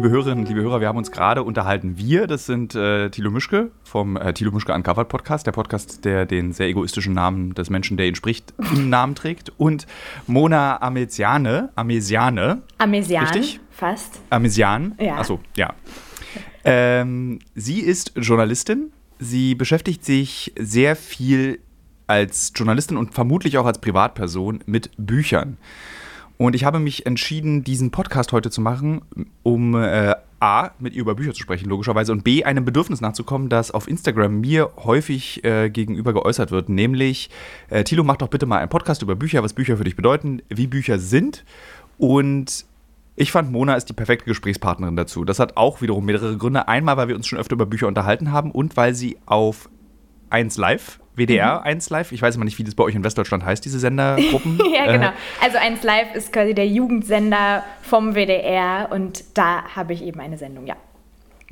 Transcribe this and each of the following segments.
liebe Hörerinnen, liebe Hörer, wir haben uns gerade unterhalten. Wir, das sind äh, Thilo Mischke vom äh, Thilo Mischke Uncovered Podcast, der Podcast, der den sehr egoistischen Namen des Menschen, der ihn spricht, im Namen trägt. Und Mona Amesiane, Amesiane. Amesian, richtig? fast. Amesian. Ja. Achso, ja. Ähm, sie ist Journalistin. Sie beschäftigt sich sehr viel als Journalistin und vermutlich auch als Privatperson mit Büchern. Und ich habe mich entschieden, diesen Podcast heute zu machen, um äh, A, mit ihr über Bücher zu sprechen, logischerweise, und B, einem Bedürfnis nachzukommen, das auf Instagram mir häufig äh, gegenüber geäußert wird, nämlich, äh, Thilo, mach doch bitte mal einen Podcast über Bücher, was Bücher für dich bedeuten, wie Bücher sind. Und ich fand, Mona ist die perfekte Gesprächspartnerin dazu. Das hat auch wiederum mehrere Gründe. Einmal, weil wir uns schon öfter über Bücher unterhalten haben und weil sie auf 1 Live WDR mhm. 1 Live. Ich weiß immer nicht, wie das bei euch in Westdeutschland heißt, diese Sendergruppen. ja, genau. Also 1 Live ist quasi der Jugendsender vom WDR und da habe ich eben eine Sendung, ja.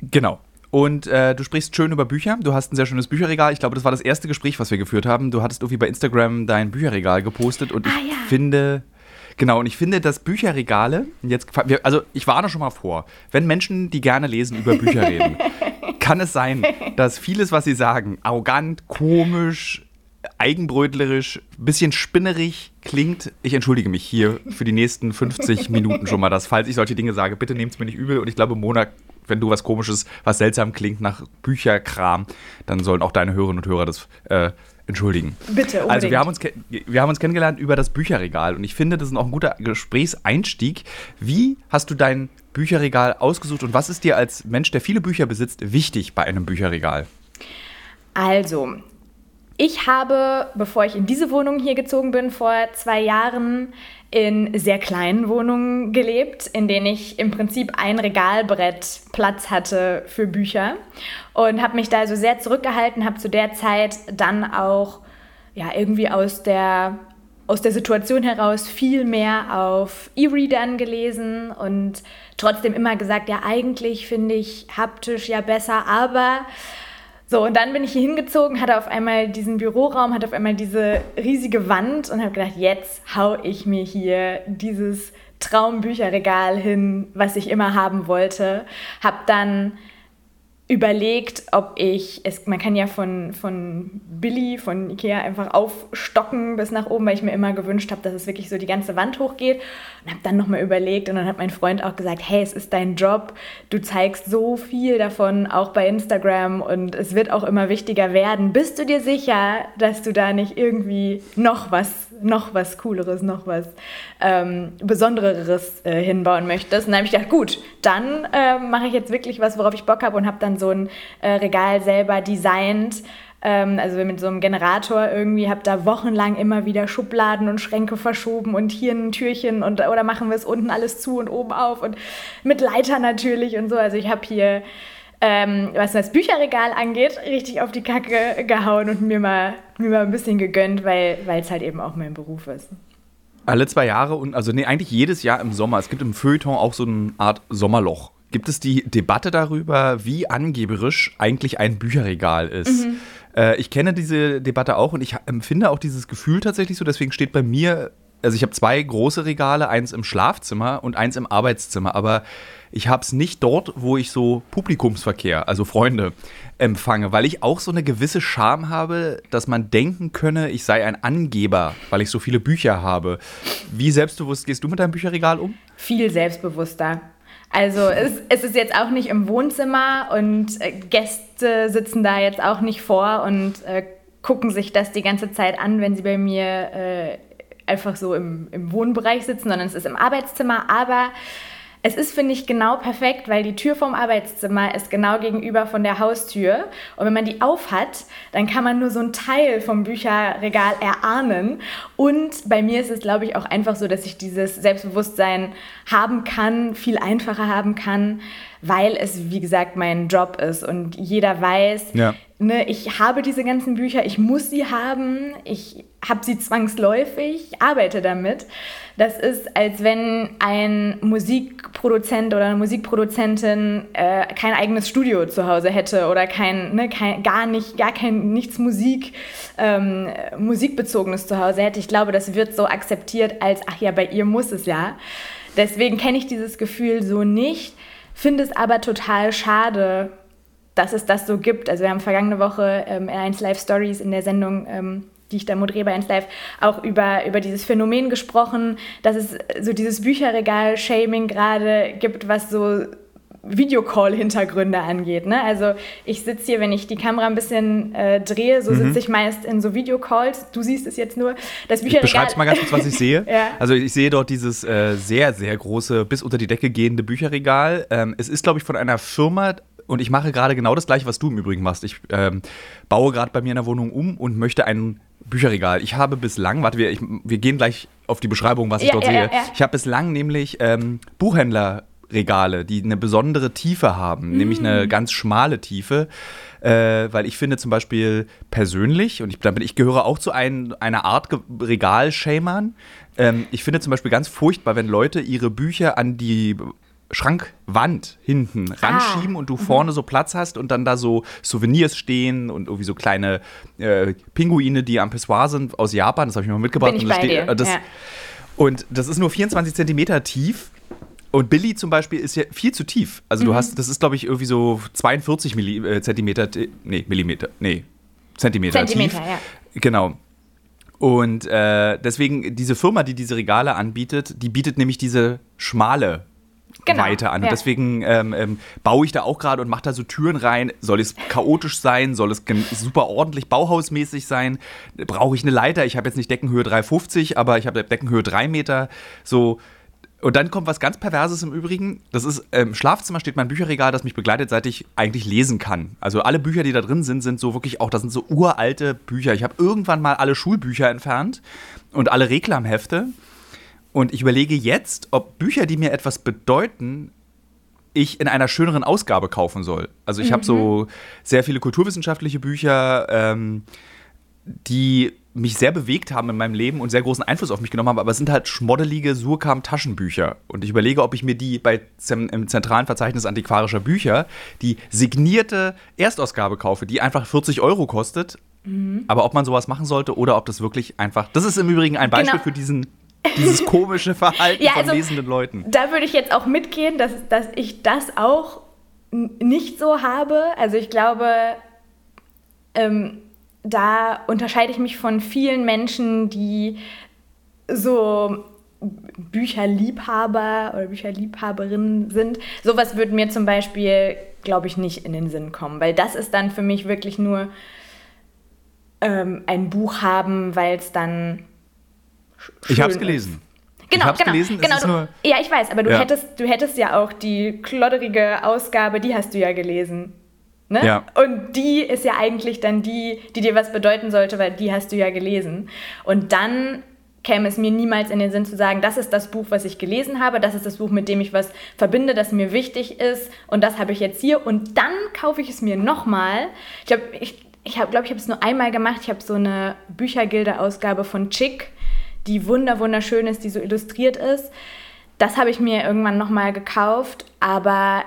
Genau. Und äh, du sprichst schön über Bücher. Du hast ein sehr schönes Bücherregal. Ich glaube, das war das erste Gespräch, was wir geführt haben. Du hattest irgendwie bei Instagram dein Bücherregal gepostet und ich ah, ja. finde. Genau, und ich finde, dass Bücherregale, jetzt, also ich warne schon mal vor, wenn Menschen, die gerne lesen, über Bücher reden, kann es sein, dass vieles, was sie sagen, arrogant, komisch, eigenbrötlerisch, bisschen spinnerig klingt. Ich entschuldige mich hier für die nächsten 50 Minuten schon mal, dass falls ich solche Dinge sage, bitte nehmt es mir nicht übel. Und ich glaube, Mona, wenn du was komisches, was seltsam klingt nach Bücherkram, dann sollen auch deine Hörerinnen und Hörer das äh, entschuldigen. Bitte, unbedingt. Also wir haben, uns, wir haben uns kennengelernt über das Bücherregal und ich finde, das ist auch ein guter Gesprächseinstieg. Wie hast du dein Bücherregal ausgesucht und was ist dir als Mensch, der viele Bücher besitzt, wichtig bei einem Bücherregal? Also, ich habe, bevor ich in diese Wohnung hier gezogen bin, vor zwei Jahren in sehr kleinen Wohnungen gelebt, in denen ich im Prinzip ein Regalbrett Platz hatte für Bücher und habe mich da so sehr zurückgehalten, habe zu der Zeit dann auch ja irgendwie aus der aus der Situation heraus viel mehr auf E-Readern gelesen und trotzdem immer gesagt, ja eigentlich finde ich haptisch ja besser, aber so, und dann bin ich hier hingezogen, hatte auf einmal diesen Büroraum, hatte auf einmal diese riesige Wand und habe gedacht, jetzt hau ich mir hier dieses Traumbücherregal hin, was ich immer haben wollte. Hab dann überlegt, ob ich, es, man kann ja von, von Billy, von Ikea einfach aufstocken bis nach oben, weil ich mir immer gewünscht habe, dass es wirklich so die ganze Wand hochgeht. Und habe dann nochmal überlegt und dann hat mein Freund auch gesagt, hey, es ist dein Job, du zeigst so viel davon, auch bei Instagram und es wird auch immer wichtiger werden. Bist du dir sicher, dass du da nicht irgendwie noch was noch was Cooleres, noch was ähm, Besondereres äh, hinbauen möchtest. Und dann habe ich gedacht, gut, dann äh, mache ich jetzt wirklich was, worauf ich Bock habe und habe dann so ein äh, Regal selber designt. Ähm, also mit so einem Generator irgendwie, habe da wochenlang immer wieder Schubladen und Schränke verschoben und hier ein Türchen und oder machen wir es unten alles zu und oben auf und mit Leiter natürlich und so. Also ich habe hier ähm, was das Bücherregal angeht, richtig auf die Kacke gehauen und mir mal, mir mal ein bisschen gegönnt, weil es halt eben auch mein Beruf ist. Alle zwei Jahre und also nee, eigentlich jedes Jahr im Sommer. Es gibt im Feuilleton auch so eine Art Sommerloch. Gibt es die Debatte darüber, wie angeberisch eigentlich ein Bücherregal ist? Mhm. Äh, ich kenne diese Debatte auch und ich empfinde auch dieses Gefühl tatsächlich so. Deswegen steht bei mir, also ich habe zwei große Regale, eins im Schlafzimmer und eins im Arbeitszimmer. Aber ich habe es nicht dort, wo ich so Publikumsverkehr, also Freunde, empfange, weil ich auch so eine gewisse Scham habe, dass man denken könne, ich sei ein Angeber, weil ich so viele Bücher habe. Wie selbstbewusst gehst du mit deinem Bücherregal um? Viel selbstbewusster. Also es, es ist jetzt auch nicht im Wohnzimmer und äh, Gäste sitzen da jetzt auch nicht vor und äh, gucken sich das die ganze Zeit an, wenn sie bei mir äh, einfach so im, im Wohnbereich sitzen, sondern es ist im Arbeitszimmer. Aber es ist, finde ich, genau perfekt, weil die Tür vom Arbeitszimmer ist genau gegenüber von der Haustür. Und wenn man die aufhat, dann kann man nur so einen Teil vom Bücherregal erahnen. Und bei mir ist es, glaube ich, auch einfach so, dass ich dieses Selbstbewusstsein haben kann, viel einfacher haben kann, weil es, wie gesagt, mein Job ist. Und jeder weiß, ja. ne, ich habe diese ganzen Bücher, ich muss sie haben, ich habe sie zwangsläufig, arbeite damit. Das ist, als wenn ein Musikproduzent oder eine Musikproduzentin äh, kein eigenes Studio zu Hause hätte oder kein, ne, kein gar nicht, gar kein nichts Musik, ähm, musikbezogenes zu Hause hätte. Ich glaube, das wird so akzeptiert als, ach ja, bei ihr muss es ja. Deswegen kenne ich dieses Gefühl so nicht finde es aber total schade, dass es das so gibt. Also wir haben vergangene Woche ähm, in 1 Live Stories in der Sendung, ähm, die ich da moderiere bei 1 Live, auch über, über dieses Phänomen gesprochen, dass es so dieses Bücherregal-Shaming gerade gibt, was so Videocall-Hintergründe angeht. Ne? Also ich sitze hier, wenn ich die Kamera ein bisschen äh, drehe, so mhm. sitze ich meist in so Videocalls. Du siehst es jetzt nur. Das Bücherregal. Beschreib's mal ganz kurz, was ich sehe. ja. Also ich sehe dort dieses äh, sehr, sehr große, bis unter die Decke gehende Bücherregal. Ähm, es ist, glaube ich, von einer Firma, und ich mache gerade genau das gleiche, was du im Übrigen machst. Ich ähm, baue gerade bei mir in der Wohnung um und möchte ein Bücherregal. Ich habe bislang, warte, wir, ich, wir gehen gleich auf die Beschreibung, was ich ja, dort ja, sehe. Ja, ich habe bislang nämlich ähm, Buchhändler Regale, die eine besondere Tiefe haben, mm. nämlich eine ganz schmale Tiefe. Äh, weil ich finde zum Beispiel persönlich, und ich, ich gehöre auch zu ein, einer Art Regalschämern, ähm, ich finde zum Beispiel ganz furchtbar, wenn Leute ihre Bücher an die Schrankwand hinten ah. ranschieben und du mhm. vorne so Platz hast und dann da so Souvenirs stehen und irgendwie so kleine äh, Pinguine, die am Pessoir sind aus Japan, das habe ich mir mal mitgebracht. Ich bei dir. Das, ja. Und das ist nur 24 Zentimeter tief und Billy zum Beispiel ist ja viel zu tief. Also du mhm. hast, das ist glaube ich irgendwie so 42 Milli, äh, Zentimeter, nee, Millimeter, nee, Zentimeter, Zentimeter tief. Ja. Genau. Und äh, deswegen, diese Firma, die diese Regale anbietet, die bietet nämlich diese schmale genau, Weite an. Ja. Und deswegen ähm, ähm, baue ich da auch gerade und mache da so Türen rein. Soll es chaotisch sein? Soll es super ordentlich bauhausmäßig sein? Brauche ich eine Leiter? Ich habe jetzt nicht Deckenhöhe 3,50, aber ich habe Deckenhöhe 3 Meter. So und dann kommt was ganz Perverses im Übrigen. Das ist, im Schlafzimmer steht mein Bücherregal, das mich begleitet, seit ich eigentlich lesen kann. Also alle Bücher, die da drin sind, sind so wirklich auch, das sind so uralte Bücher. Ich habe irgendwann mal alle Schulbücher entfernt und alle Reklamhefte. Und ich überlege jetzt, ob Bücher, die mir etwas bedeuten, ich in einer schöneren Ausgabe kaufen soll. Also ich mhm. habe so sehr viele kulturwissenschaftliche Bücher, ähm, die mich sehr bewegt haben in meinem Leben und sehr großen Einfluss auf mich genommen haben, aber es sind halt schmoddelige Surkam-Taschenbücher. Und ich überlege, ob ich mir die bei im zentralen Verzeichnis antiquarischer Bücher die signierte Erstausgabe kaufe, die einfach 40 Euro kostet. Mhm. Aber ob man sowas machen sollte oder ob das wirklich einfach. Das ist im Übrigen ein Beispiel genau. für diesen dieses komische Verhalten ja, also, von lesenden Leuten. Da würde ich jetzt auch mitgehen, dass, dass ich das auch nicht so habe. Also ich glaube, ähm, da unterscheide ich mich von vielen Menschen, die so Bücherliebhaber oder Bücherliebhaberinnen sind. Sowas würde mir zum Beispiel, glaube ich, nicht in den Sinn kommen, weil das ist dann für mich wirklich nur ähm, ein Buch haben, weil es dann. Ich habe es gelesen. Genau, genau, gelesen, genau. Du, ja, ich weiß, aber du, ja. hättest, du hättest ja auch die klodderige Ausgabe, die hast du ja gelesen. Ne? Ja. Und die ist ja eigentlich dann die, die dir was bedeuten sollte, weil die hast du ja gelesen. Und dann käme es mir niemals in den Sinn zu sagen, das ist das Buch, was ich gelesen habe, das ist das Buch, mit dem ich was verbinde, das mir wichtig ist und das habe ich jetzt hier und dann kaufe ich es mir nochmal. Ich glaube, ich, ich habe glaube ich habe es nur einmal gemacht. Ich habe so eine Büchergilde-Ausgabe von Chick, die wunder wunderschön ist, die so illustriert ist. Das habe ich mir irgendwann nochmal gekauft, aber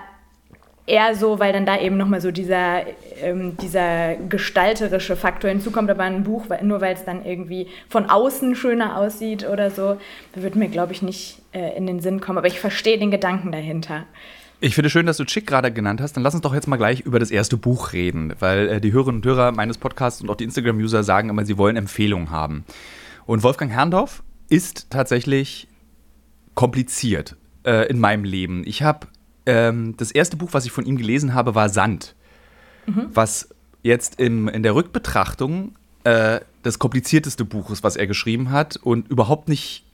eher so, weil dann da eben nochmal so dieser, ähm, dieser gestalterische Faktor hinzukommt, aber ein Buch, nur weil es dann irgendwie von außen schöner aussieht oder so, würde mir, glaube ich, nicht äh, in den Sinn kommen. Aber ich verstehe den Gedanken dahinter. Ich finde schön, dass du Chick gerade genannt hast. Dann lass uns doch jetzt mal gleich über das erste Buch reden, weil äh, die Hörerinnen und Hörer meines Podcasts und auch die Instagram-User sagen immer, sie wollen Empfehlungen haben. Und Wolfgang Herrndorf ist tatsächlich kompliziert äh, in meinem Leben. Ich habe ähm, das erste Buch, was ich von ihm gelesen habe, war Sand. Mhm. Was jetzt im, in der Rückbetrachtung äh, das komplizierteste Buch ist, was er geschrieben hat und überhaupt nicht,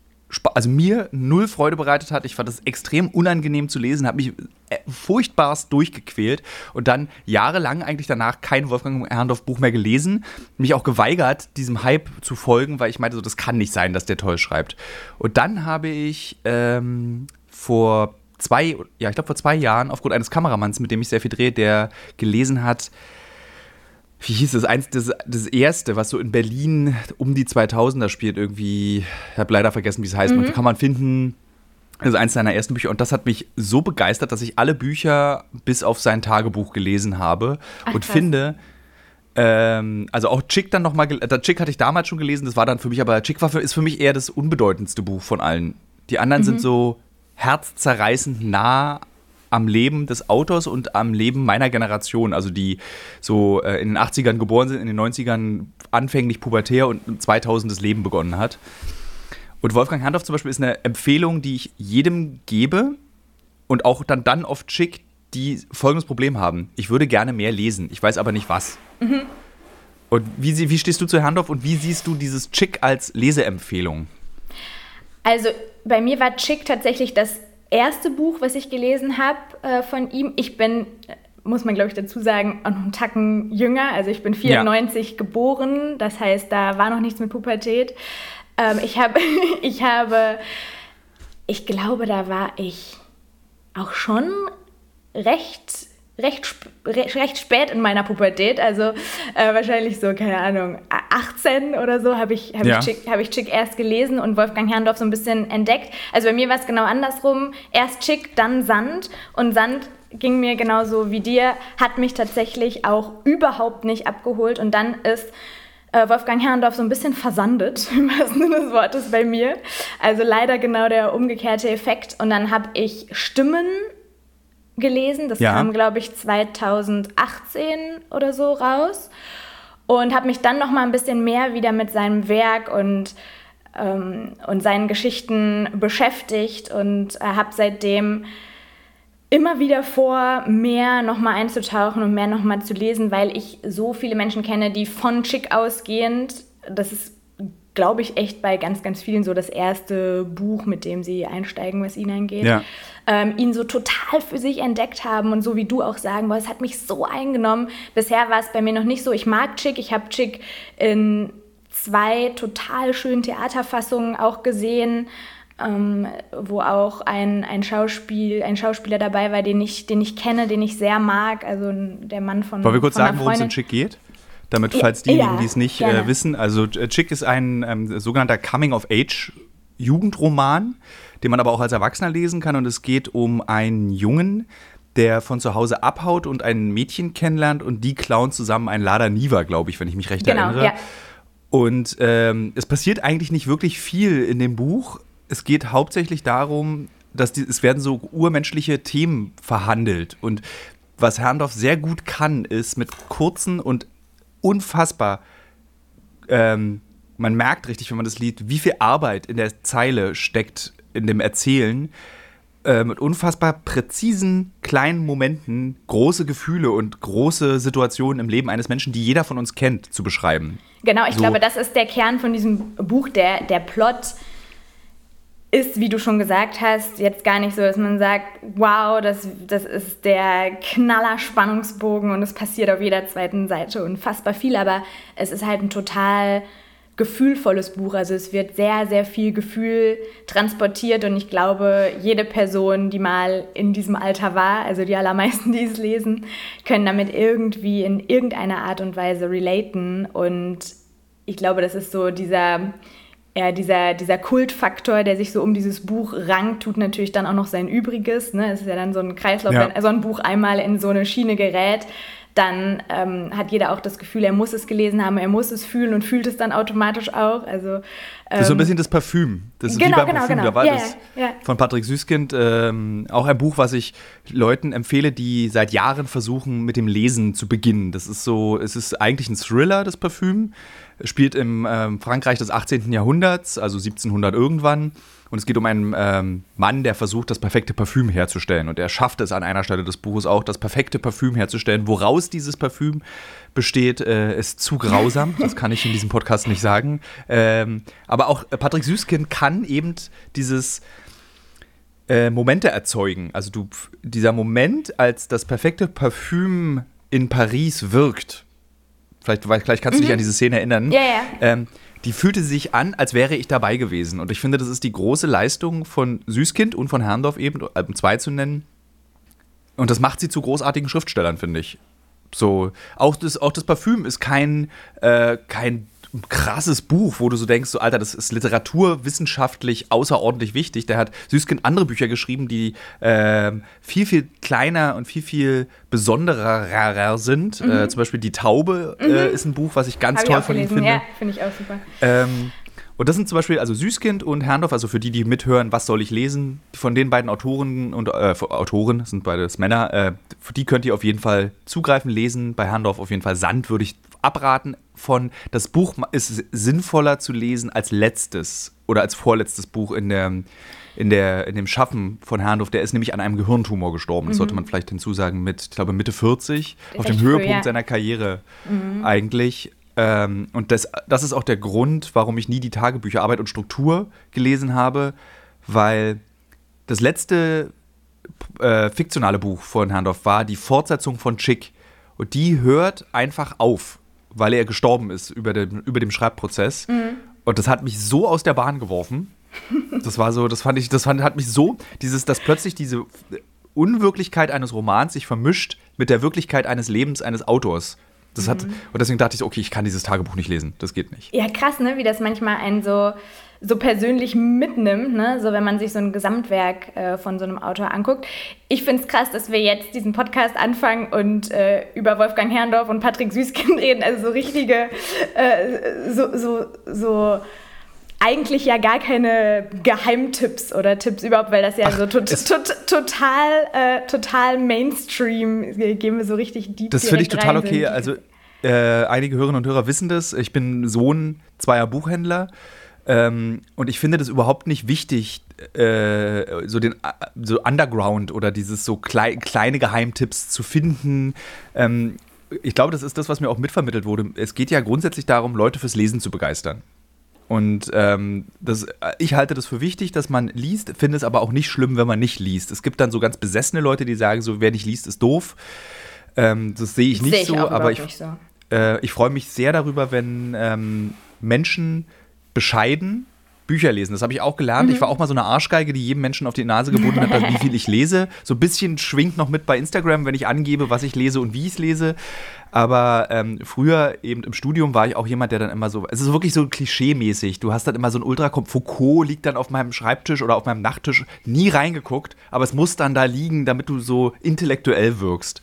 also mir null Freude bereitet hat. Ich fand es extrem unangenehm zu lesen, habe mich äh, furchtbarst durchgequält und dann jahrelang eigentlich danach kein Wolfgang Herrndorf Buch mehr gelesen, mich auch geweigert, diesem Hype zu folgen, weil ich meinte, so, das kann nicht sein, dass der toll schreibt. Und dann habe ich ähm, vor zwei, ja, ich glaube vor zwei Jahren aufgrund eines Kameramanns, mit dem ich sehr viel drehe, der gelesen hat, wie hieß es, eins, das, das erste, was so in Berlin um die 2000er spielt, irgendwie, ich habe leider vergessen, wie es heißt, mhm. kann man finden, das ist eins seiner ersten Bücher und das hat mich so begeistert, dass ich alle Bücher bis auf sein Tagebuch gelesen habe Ach, und krass. finde, ähm, also auch Chick dann nochmal, Chick hatte ich damals schon gelesen, das war dann für mich, aber Chick war für, ist für mich eher das unbedeutendste Buch von allen. Die anderen mhm. sind so herzzerreißend nah am Leben des Autors und am Leben meiner Generation, also die so äh, in den 80ern geboren sind, in den 90ern anfänglich pubertär und 2000 das Leben begonnen hat. Und Wolfgang Herrndorf zum Beispiel ist eine Empfehlung, die ich jedem gebe und auch dann, dann oft schickt, die folgendes Problem haben. Ich würde gerne mehr lesen, ich weiß aber nicht was. Mhm. Und wie, wie stehst du zu Herrndorf und wie siehst du dieses Chick als Leseempfehlung? Also bei mir war Chick tatsächlich das erste Buch, was ich gelesen habe äh, von ihm. Ich bin, muss man glaube ich dazu sagen, noch einen Tacken jünger. Also ich bin 94 ja. geboren, das heißt, da war noch nichts mit Pubertät. Ähm, ich, hab, ich habe, ich glaube, da war ich auch schon recht recht, recht spät in meiner Pubertät, also äh, wahrscheinlich so, keine Ahnung, 18 oder so, habe ich, hab ja. ich, Chick, hab ich Chick erst gelesen und Wolfgang Herrndorf so ein bisschen entdeckt. Also bei mir war es genau andersrum. Erst Chick, dann Sand. Und Sand ging mir genauso wie dir, hat mich tatsächlich auch überhaupt nicht abgeholt. Und dann ist äh, Wolfgang Herrndorf so ein bisschen versandet, im wahrsten Sinne des Wortes bei mir. Also leider genau der umgekehrte Effekt. Und dann habe ich Stimmen gelesen. Das ja. kam, glaube ich, 2018 oder so raus. Und habe mich dann noch mal ein bisschen mehr wieder mit seinem Werk und, ähm, und seinen Geschichten beschäftigt und äh, habe seitdem immer wieder vor, mehr nochmal einzutauchen und mehr nochmal zu lesen, weil ich so viele Menschen kenne, die von Chick ausgehend, das ist, glaube ich, echt bei ganz, ganz vielen so das erste Buch, mit dem sie einsteigen, was ihnen angeht. Ja ähm, ihn so total für sich entdeckt haben und so wie du auch sagen, boah, es hat mich so eingenommen. Bisher war es bei mir noch nicht so. Ich mag Chick, ich habe Chick in zwei total schönen Theaterfassungen auch gesehen. Ähm, wo auch ein, ein, Schauspiel, ein Schauspieler dabei war, den ich, den ich kenne, den ich sehr mag, also der Mann von. Wollen wir kurz sagen, worum es in Chick geht? Damit, falls diejenigen, ja, die es nicht äh, wissen, also Chick ist ein ähm, sogenannter Coming-of-Age-Jugendroman, den man aber auch als Erwachsener lesen kann. Und es geht um einen Jungen, der von zu Hause abhaut und ein Mädchen kennenlernt und die klauen zusammen ein Lada Niva, glaube ich, wenn ich mich recht genau, erinnere. Ja. Und ähm, es passiert eigentlich nicht wirklich viel in dem Buch. Es geht hauptsächlich darum, dass die, es werden so urmenschliche Themen verhandelt. Und was Herrndorf sehr gut kann, ist mit kurzen und unfassbar ähm, man merkt richtig, wenn man das liest, wie viel Arbeit in der Zeile steckt in dem Erzählen äh, mit unfassbar präzisen kleinen Momenten große Gefühle und große Situationen im Leben eines Menschen, die jeder von uns kennt, zu beschreiben. Genau, ich so. glaube, das ist der Kern von diesem Buch, der, der Plot ist, wie du schon gesagt hast, jetzt gar nicht so, dass man sagt, wow, das, das ist der knaller Spannungsbogen und es passiert auf jeder zweiten Seite unfassbar viel, aber es ist halt ein total gefühlvolles Buch. Also es wird sehr, sehr viel Gefühl transportiert und ich glaube, jede Person, die mal in diesem Alter war, also die allermeisten, die es lesen, können damit irgendwie in irgendeiner Art und Weise relaten. Und ich glaube, das ist so dieser, ja, dieser, dieser Kultfaktor, der sich so um dieses Buch rankt, tut natürlich dann auch noch sein Übriges. Ne? Es ist ja dann so ein Kreislauf, ja. wenn so ein Buch einmal in so eine Schiene gerät, dann ähm, hat jeder auch das Gefühl, er muss es gelesen haben, er muss es fühlen und fühlt es dann automatisch auch. Also, ähm, das ist so ein ähm, bisschen das Parfüm. Das ist genau, wie beim genau, Parfüm. Genau. Da war ja, das ja. von Patrick Süßkind ähm, auch ein Buch, was ich Leuten empfehle, die seit Jahren versuchen, mit dem Lesen zu beginnen. Das ist so, es ist eigentlich ein Thriller, das Parfüm. Spielt im ähm, Frankreich des 18. Jahrhunderts, also 1700 irgendwann und es geht um einen ähm, Mann, der versucht, das perfekte Parfüm herzustellen. Und er schafft es an einer Stelle des Buches auch, das perfekte Parfüm herzustellen. Woraus dieses Parfüm besteht, äh, ist zu grausam. Das kann ich in diesem Podcast nicht sagen. Ähm, aber auch Patrick Süßkind kann eben dieses äh, Momente erzeugen. Also du, dieser Moment, als das perfekte Parfüm in Paris wirkt. Vielleicht, vielleicht kannst du dich mhm. an diese Szene erinnern. Ja, ja. Ähm, die fühlte sich an, als wäre ich dabei gewesen. Und ich finde, das ist die große Leistung von Süßkind und von Herrndorf eben, um zwei zu nennen. Und das macht sie zu großartigen Schriftstellern, finde ich. So, auch das, auch das Parfüm ist kein, äh, kein krasses Buch, wo du so denkst, so Alter, das ist literaturwissenschaftlich außerordentlich wichtig. Der hat Süßkind andere Bücher geschrieben, die äh, viel, viel kleiner und viel, viel besonderer sind. Mhm. Äh, zum Beispiel Die Taube äh, mhm. äh, ist ein Buch, was ich ganz Hab toll ich von ihm finde. Ja, finde ich auch super. Ähm, Und das sind zum Beispiel, also Süßkind und Herrndorf, also für die, die mithören, was soll ich lesen, von den beiden Autoren und äh, Autoren, sind beides Männer, äh, die könnt ihr auf jeden Fall zugreifen, lesen. Bei Herrndorf auf jeden Fall Sand würde ich abraten von. Das Buch ist sinnvoller zu lesen als letztes oder als vorletztes Buch in der in, der, in dem Schaffen von Herrndorf, der ist nämlich an einem Gehirntumor gestorben. Das mhm. sollte man vielleicht hinzusagen, mit, ich glaube, Mitte 40, auf dem Höhepunkt ja. seiner Karriere mhm. eigentlich. Ähm, und das, das ist auch der Grund, warum ich nie die Tagebücher Arbeit und Struktur gelesen habe, weil das letzte äh, fiktionale Buch von Herrndorf war die Fortsetzung von Chick. Und die hört einfach auf, weil er gestorben ist über dem, über dem Schreibprozess. Mhm. Und das hat mich so aus der Bahn geworfen. Das war so, das fand ich, das fand, hat mich so, dieses, dass plötzlich diese Unwirklichkeit eines Romans sich vermischt mit der Wirklichkeit eines Lebens eines Autors. Das mhm. hat, und deswegen dachte ich, okay, ich kann dieses Tagebuch nicht lesen. Das geht nicht. Ja, krass, ne? Wie das manchmal einen so, so persönlich mitnimmt, ne? So wenn man sich so ein Gesamtwerk äh, von so einem Autor anguckt. Ich finde es krass, dass wir jetzt diesen Podcast anfangen und äh, über Wolfgang Herrndorf und Patrick Süßkind reden. Also so richtige, äh, so, so, so eigentlich ja gar keine Geheimtipps oder Tipps überhaupt, weil das ja Ach, so to to total, äh, total Mainstream, gehen wir so richtig deep Das finde ich total okay. Sind. Also äh, einige Hörerinnen und Hörer wissen das. Ich bin Sohn zweier Buchhändler. Ähm, und ich finde das überhaupt nicht wichtig, äh, so den so Underground oder dieses so klei kleine Geheimtipps zu finden. Ähm, ich glaube, das ist das, was mir auch mitvermittelt wurde. Es geht ja grundsätzlich darum, Leute fürs Lesen zu begeistern. Und ähm, das, ich halte das für wichtig, dass man liest, finde es aber auch nicht schlimm, wenn man nicht liest. Es gibt dann so ganz besessene Leute, die sagen, so wer nicht liest, ist doof. Ähm, das sehe ich nicht seh ich so, aber ich, so. Äh, ich freue mich sehr darüber, wenn ähm, Menschen bescheiden Bücher lesen. Das habe ich auch gelernt. Mhm. Ich war auch mal so eine Arschgeige, die jedem Menschen auf die Nase gebunden hat, wie viel ich lese. So ein bisschen schwingt noch mit bei Instagram, wenn ich angebe, was ich lese und wie ich es lese. Aber ähm, früher eben im Studium war ich auch jemand, der dann immer so, es ist wirklich so klischee-mäßig. Du hast dann immer so ein Ultrakom, Foucault liegt dann auf meinem Schreibtisch oder auf meinem Nachttisch, nie reingeguckt, aber es muss dann da liegen, damit du so intellektuell wirkst.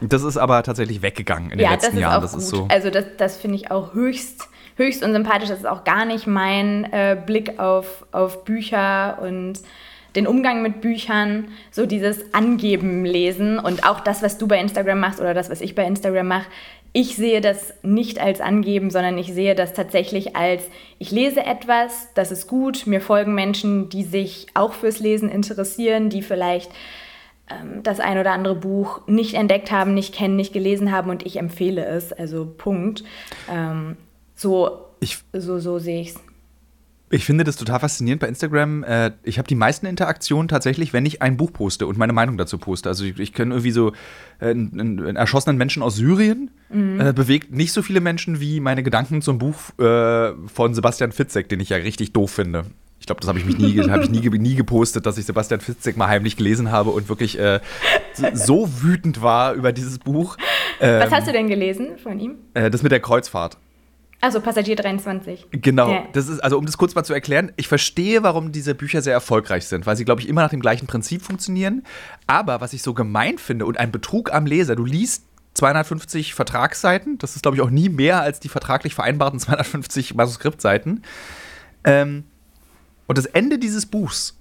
Das ist aber tatsächlich weggegangen in ja, den letzten Jahren. das ist so. Also das, das finde ich auch höchst höchst unsympathisch. Das ist auch gar nicht mein äh, Blick auf, auf Bücher und den Umgang mit Büchern, so dieses Angeben lesen und auch das, was du bei Instagram machst oder das, was ich bei Instagram mache. Ich sehe das nicht als Angeben, sondern ich sehe das tatsächlich als, ich lese etwas, das ist gut, mir folgen Menschen, die sich auch fürs Lesen interessieren, die vielleicht ähm, das ein oder andere Buch nicht entdeckt haben, nicht kennen, nicht gelesen haben und ich empfehle es. Also Punkt. Ähm, so, ich, so, so sehe ich es. Ich finde das total faszinierend bei Instagram. Äh, ich habe die meisten Interaktionen tatsächlich, wenn ich ein Buch poste und meine Meinung dazu poste. Also ich, ich kenne irgendwie so äh, einen, einen, erschossenen Menschen aus Syrien, mhm. äh, bewegt nicht so viele Menschen wie meine Gedanken zum Buch äh, von Sebastian Fitzek, den ich ja richtig doof finde. Ich glaube, das habe ich mich nie, hab ich nie, nie gepostet, dass ich Sebastian Fitzek mal heimlich gelesen habe und wirklich äh, so wütend war über dieses Buch. Ähm, Was hast du denn gelesen von ihm? Äh, das mit der Kreuzfahrt. Also Passagier 23. Genau. Ja. Das ist, also um das kurz mal zu erklären, ich verstehe, warum diese Bücher sehr erfolgreich sind, weil sie, glaube ich, immer nach dem gleichen Prinzip funktionieren. Aber was ich so gemein finde und ein Betrug am Leser, du liest 250 Vertragsseiten, das ist, glaube ich, auch nie mehr als die vertraglich vereinbarten 250 Manuskriptseiten. Ähm, und das Ende dieses Buchs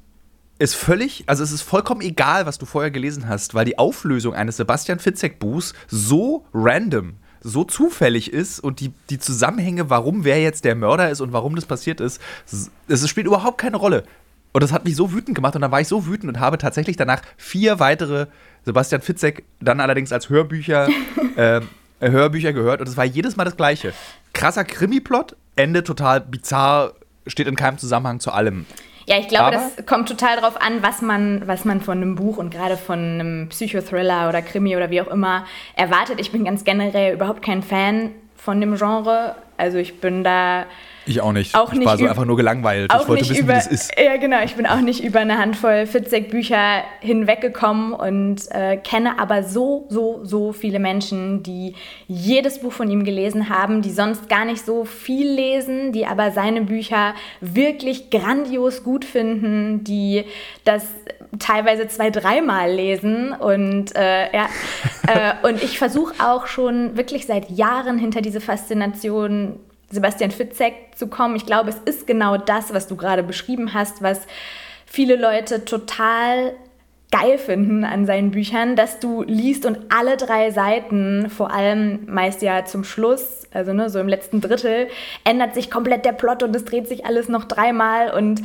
ist völlig, also es ist vollkommen egal, was du vorher gelesen hast, weil die Auflösung eines Sebastian Fitzek-Buchs so random so zufällig ist und die, die Zusammenhänge, warum wer jetzt der Mörder ist und warum das passiert ist, es spielt überhaupt keine Rolle. Und das hat mich so wütend gemacht und dann war ich so wütend und habe tatsächlich danach vier weitere Sebastian Fitzek, dann allerdings als Hörbücher, äh, Hörbücher gehört und es war jedes Mal das gleiche. Krasser Krimi-Plot, Ende total bizarr, steht in keinem Zusammenhang zu allem. Ja, ich glaube, Aber das kommt total darauf an, was man, was man von einem Buch und gerade von einem Psychothriller oder Krimi oder wie auch immer erwartet. Ich bin ganz generell überhaupt kein Fan von dem Genre. Also ich bin da ich auch nicht. Auch ich nicht war so einfach nur gelangweilt. ich wollte wissen, über, wie das ist. Ja, genau. Ich bin auch nicht über eine Handvoll Fitzek-Bücher hinweggekommen und äh, kenne aber so, so, so viele Menschen, die jedes Buch von ihm gelesen haben, die sonst gar nicht so viel lesen, die aber seine Bücher wirklich grandios gut finden, die das teilweise zwei, dreimal lesen. Und, äh, ja, äh, und ich versuche auch schon wirklich seit Jahren hinter diese Faszination Sebastian Fitzek zu kommen. Ich glaube, es ist genau das, was du gerade beschrieben hast, was viele Leute total geil finden an seinen Büchern, dass du liest und alle drei Seiten, vor allem meist ja zum Schluss, also ne, so im letzten Drittel, ändert sich komplett der Plot und es dreht sich alles noch dreimal und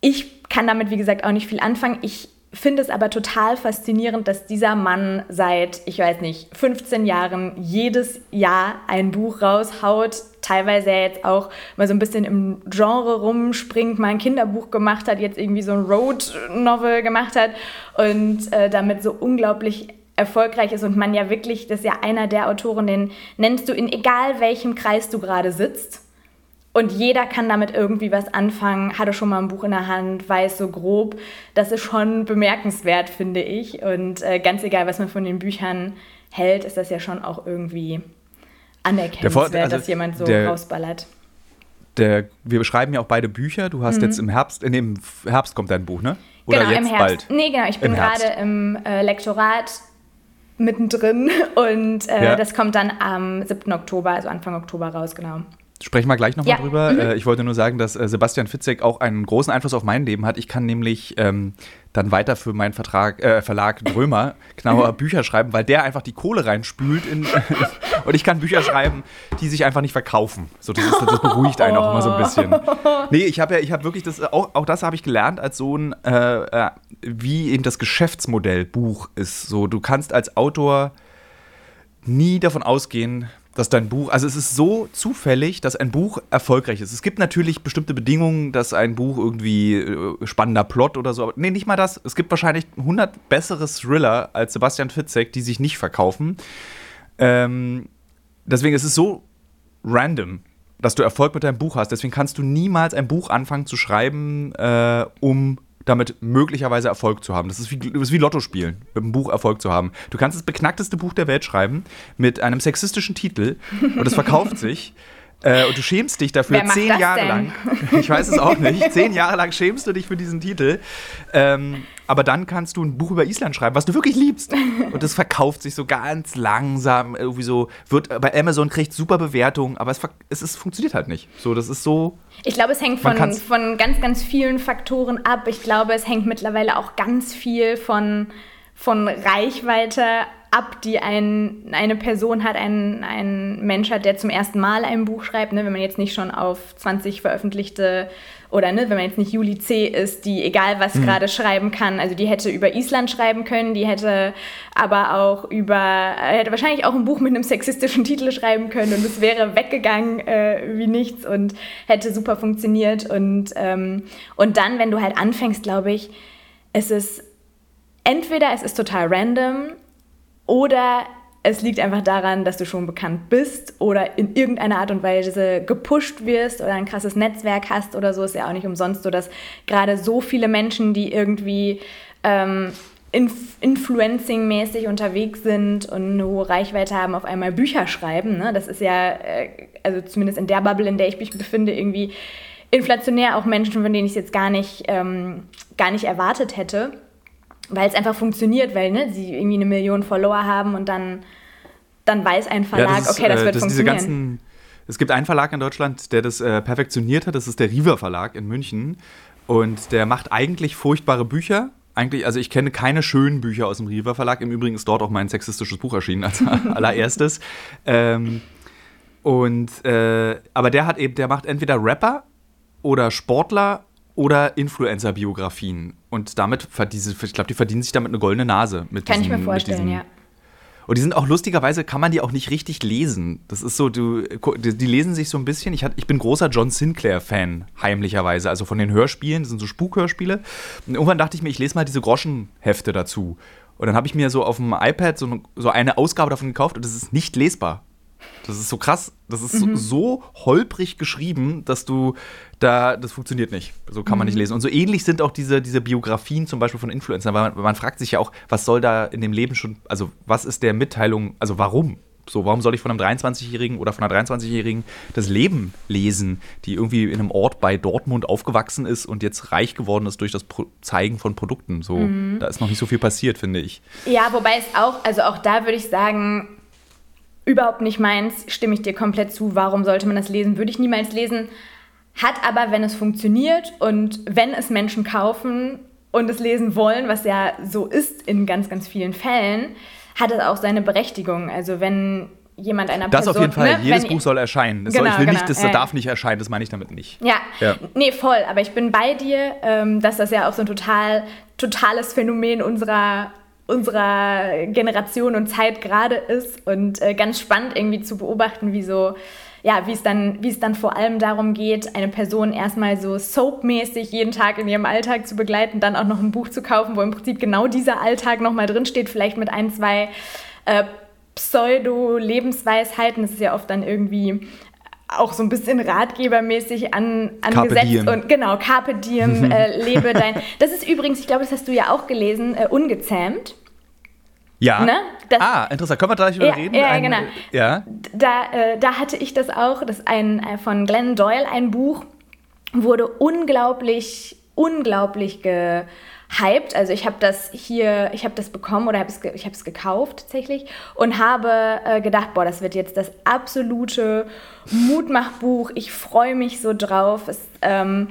ich kann damit, wie gesagt, auch nicht viel anfangen. Ich finde es aber total faszinierend, dass dieser Mann seit, ich weiß nicht, 15 Jahren jedes Jahr ein Buch raushaut. Teilweise jetzt auch mal so ein bisschen im Genre rumspringt, mal ein Kinderbuch gemacht hat, jetzt irgendwie so ein Road-Novel gemacht hat und äh, damit so unglaublich erfolgreich ist und man ja wirklich, das ist ja einer der Autoren, den nennst du in egal welchem Kreis du gerade sitzt und jeder kann damit irgendwie was anfangen, hatte schon mal ein Buch in der Hand, weiß so grob. Das ist schon bemerkenswert, finde ich. Und äh, ganz egal, was man von den Büchern hält, ist das ja schon auch irgendwie anerkennenswert, also dass jemand so der, rausballert. Der, wir beschreiben ja auch beide Bücher. Du hast mhm. jetzt im Herbst, in dem Herbst kommt dein Buch, ne? Oder genau, jetzt im Herbst. Bald? Nee, genau. Ich bin gerade im äh, Lektorat mittendrin und äh, ja. das kommt dann am 7. Oktober, also Anfang Oktober raus, genau. Sprechen wir gleich nochmal ja. drüber. Mhm. Äh, ich wollte nur sagen, dass äh, Sebastian Fitzek auch einen großen Einfluss auf mein Leben hat. Ich kann nämlich ähm, dann weiter für meinen Vertrag, äh, Verlag Drömer genauer Bücher schreiben, weil der einfach die Kohle reinspült. In, und ich kann Bücher schreiben, die sich einfach nicht verkaufen. So, das, ist, das beruhigt einen auch immer so ein bisschen. Nee, ich habe ja, ich habe wirklich das, auch, auch das habe ich gelernt als Sohn, äh, äh, wie eben das Geschäftsmodell Buch ist. So, du kannst als Autor nie davon ausgehen, dass dein Buch, also es ist so zufällig, dass ein Buch erfolgreich ist. Es gibt natürlich bestimmte Bedingungen, dass ein Buch irgendwie äh, spannender Plot oder so, aber nee, nicht mal das. Es gibt wahrscheinlich 100 bessere Thriller als Sebastian Fitzek, die sich nicht verkaufen. Ähm, deswegen ist es so random, dass du Erfolg mit deinem Buch hast. Deswegen kannst du niemals ein Buch anfangen zu schreiben, äh, um damit möglicherweise Erfolg zu haben. Das ist wie, das ist wie Lotto spielen, mit einem Buch Erfolg zu haben. Du kannst das beknackteste Buch der Welt schreiben mit einem sexistischen Titel und es verkauft sich. Äh, und du schämst dich dafür zehn Jahre denn? lang. Ich weiß es auch nicht. zehn Jahre lang schämst du dich für diesen Titel. Ähm, aber dann kannst du ein Buch über Island schreiben, was du wirklich liebst. Und das verkauft sich so ganz langsam. Irgendwie so, wird bei Amazon kriegt super Bewertungen, aber es, es, es funktioniert halt nicht. So, das ist so. Ich glaube, es hängt von, von ganz, ganz vielen Faktoren ab. Ich glaube, es hängt mittlerweile auch ganz viel von, von Reichweite ab, die ein, eine Person hat, ein, ein Mensch hat, der zum ersten Mal ein Buch schreibt, ne? wenn man jetzt nicht schon auf 20 veröffentlichte oder ne, wenn man jetzt nicht Juli C. ist, die egal was mhm. gerade schreiben kann, also die hätte über Island schreiben können, die hätte aber auch über, hätte wahrscheinlich auch ein Buch mit einem sexistischen Titel schreiben können und es wäre weggegangen äh, wie nichts und hätte super funktioniert und, ähm, und dann, wenn du halt anfängst, glaube ich, es ist entweder es ist total random oder es liegt einfach daran, dass du schon bekannt bist oder in irgendeiner Art und Weise gepusht wirst oder ein krasses Netzwerk hast oder so. Ist ja auch nicht umsonst so, dass gerade so viele Menschen, die irgendwie ähm, inf influencing-mäßig unterwegs sind und eine hohe Reichweite haben, auf einmal Bücher schreiben. Ne? Das ist ja, äh, also zumindest in der Bubble, in der ich mich befinde, irgendwie inflationär auch Menschen, von denen ich es jetzt gar nicht, ähm, gar nicht erwartet hätte weil es einfach funktioniert, weil ne, sie irgendwie eine Million Follower haben und dann, dann weiß ein Verlag, ja, das ist, okay, das äh, wird das funktionieren. Ganzen, es gibt einen Verlag in Deutschland, der das äh, perfektioniert hat, das ist der Riva Verlag in München und der macht eigentlich furchtbare Bücher. Eigentlich, also ich kenne keine schönen Bücher aus dem Riva Verlag. Im Übrigen ist dort auch mein sexistisches Buch erschienen als allererstes. ähm, und äh, aber der hat eben, der macht entweder Rapper oder Sportler oder Influencer-Biografien. Und damit, ich glaube, die verdienen sich damit eine goldene Nase. Mit Kann diesen, ich mir vorstellen, diesen, ja. Und die sind auch lustigerweise, kann man die auch nicht richtig lesen. Das ist so, du, die lesen sich so ein bisschen. Ich, hat, ich bin großer John Sinclair-Fan, heimlicherweise. Also von den Hörspielen, das sind so Spukhörspiele. Und irgendwann dachte ich mir, ich lese mal diese Groschenhefte dazu. Und dann habe ich mir so auf dem iPad so, so eine Ausgabe davon gekauft und das ist nicht lesbar. Das ist so krass. Das ist mhm. so, so, holprig geschrieben, dass du da, das funktioniert nicht. So kann man nicht mhm. lesen. Und so ähnlich sind auch diese, diese Biografien zum Beispiel von Influencern, weil man, man, fragt sich ja auch, was soll da in dem Leben schon, also was ist der Mitteilung, also warum? So, warum soll ich von einem 23-Jährigen oder von einer 23-Jährigen das Leben lesen, die irgendwie in einem Ort bei Dortmund aufgewachsen ist und jetzt reich geworden ist durch das Pro Zeigen von Produkten? So, mhm. da ist noch nicht so viel passiert, finde ich. Ja, wobei es auch, also auch da würde ich sagen, überhaupt nicht meins, stimme ich dir komplett zu. Warum sollte man das lesen? Würde ich niemals lesen. Hat aber, wenn es funktioniert und wenn es Menschen kaufen und es lesen wollen, was ja so ist in ganz, ganz vielen Fällen, hat es auch seine Berechtigung. Also wenn jemand einer das Person... Das auf jeden Fall. Ne, Jedes Buch soll erscheinen. Das genau, soll, ich will genau, nicht, das ja, darf nicht erscheinen, das meine ich damit nicht. Ja. ja, nee, voll. Aber ich bin bei dir, ähm, dass das ja auch so ein total, totales Phänomen unserer unserer Generation und Zeit gerade ist und äh, ganz spannend irgendwie zu beobachten, wie so ja, wie es dann, wie es dann vor allem darum geht, eine Person erstmal so soapmäßig jeden Tag in ihrem Alltag zu begleiten, dann auch noch ein Buch zu kaufen, wo im Prinzip genau dieser Alltag nochmal drinsteht, vielleicht mit ein, zwei äh, Pseudo-Lebensweisheiten. Das ist ja oft dann irgendwie auch so ein bisschen ratgebermäßig an, angesetzt und genau, Carpe Diem, äh, lebe dein. Das ist übrigens, ich glaube, das hast du ja auch gelesen, äh, ungezähmt. Ja. Ne? Das, ah, interessant. Können wir gleich über ja, reden? Ja, ein, genau. Ja. Da, äh, da hatte ich das auch. Das ist ein, äh, von Glenn Doyle ein Buch, wurde unglaublich, unglaublich gehypt. Also ich habe das hier, ich habe das bekommen oder hab es, ich habe es gekauft tatsächlich und habe äh, gedacht, boah, das wird jetzt das absolute Mutmachbuch. Ich freue mich so drauf. Es, ähm,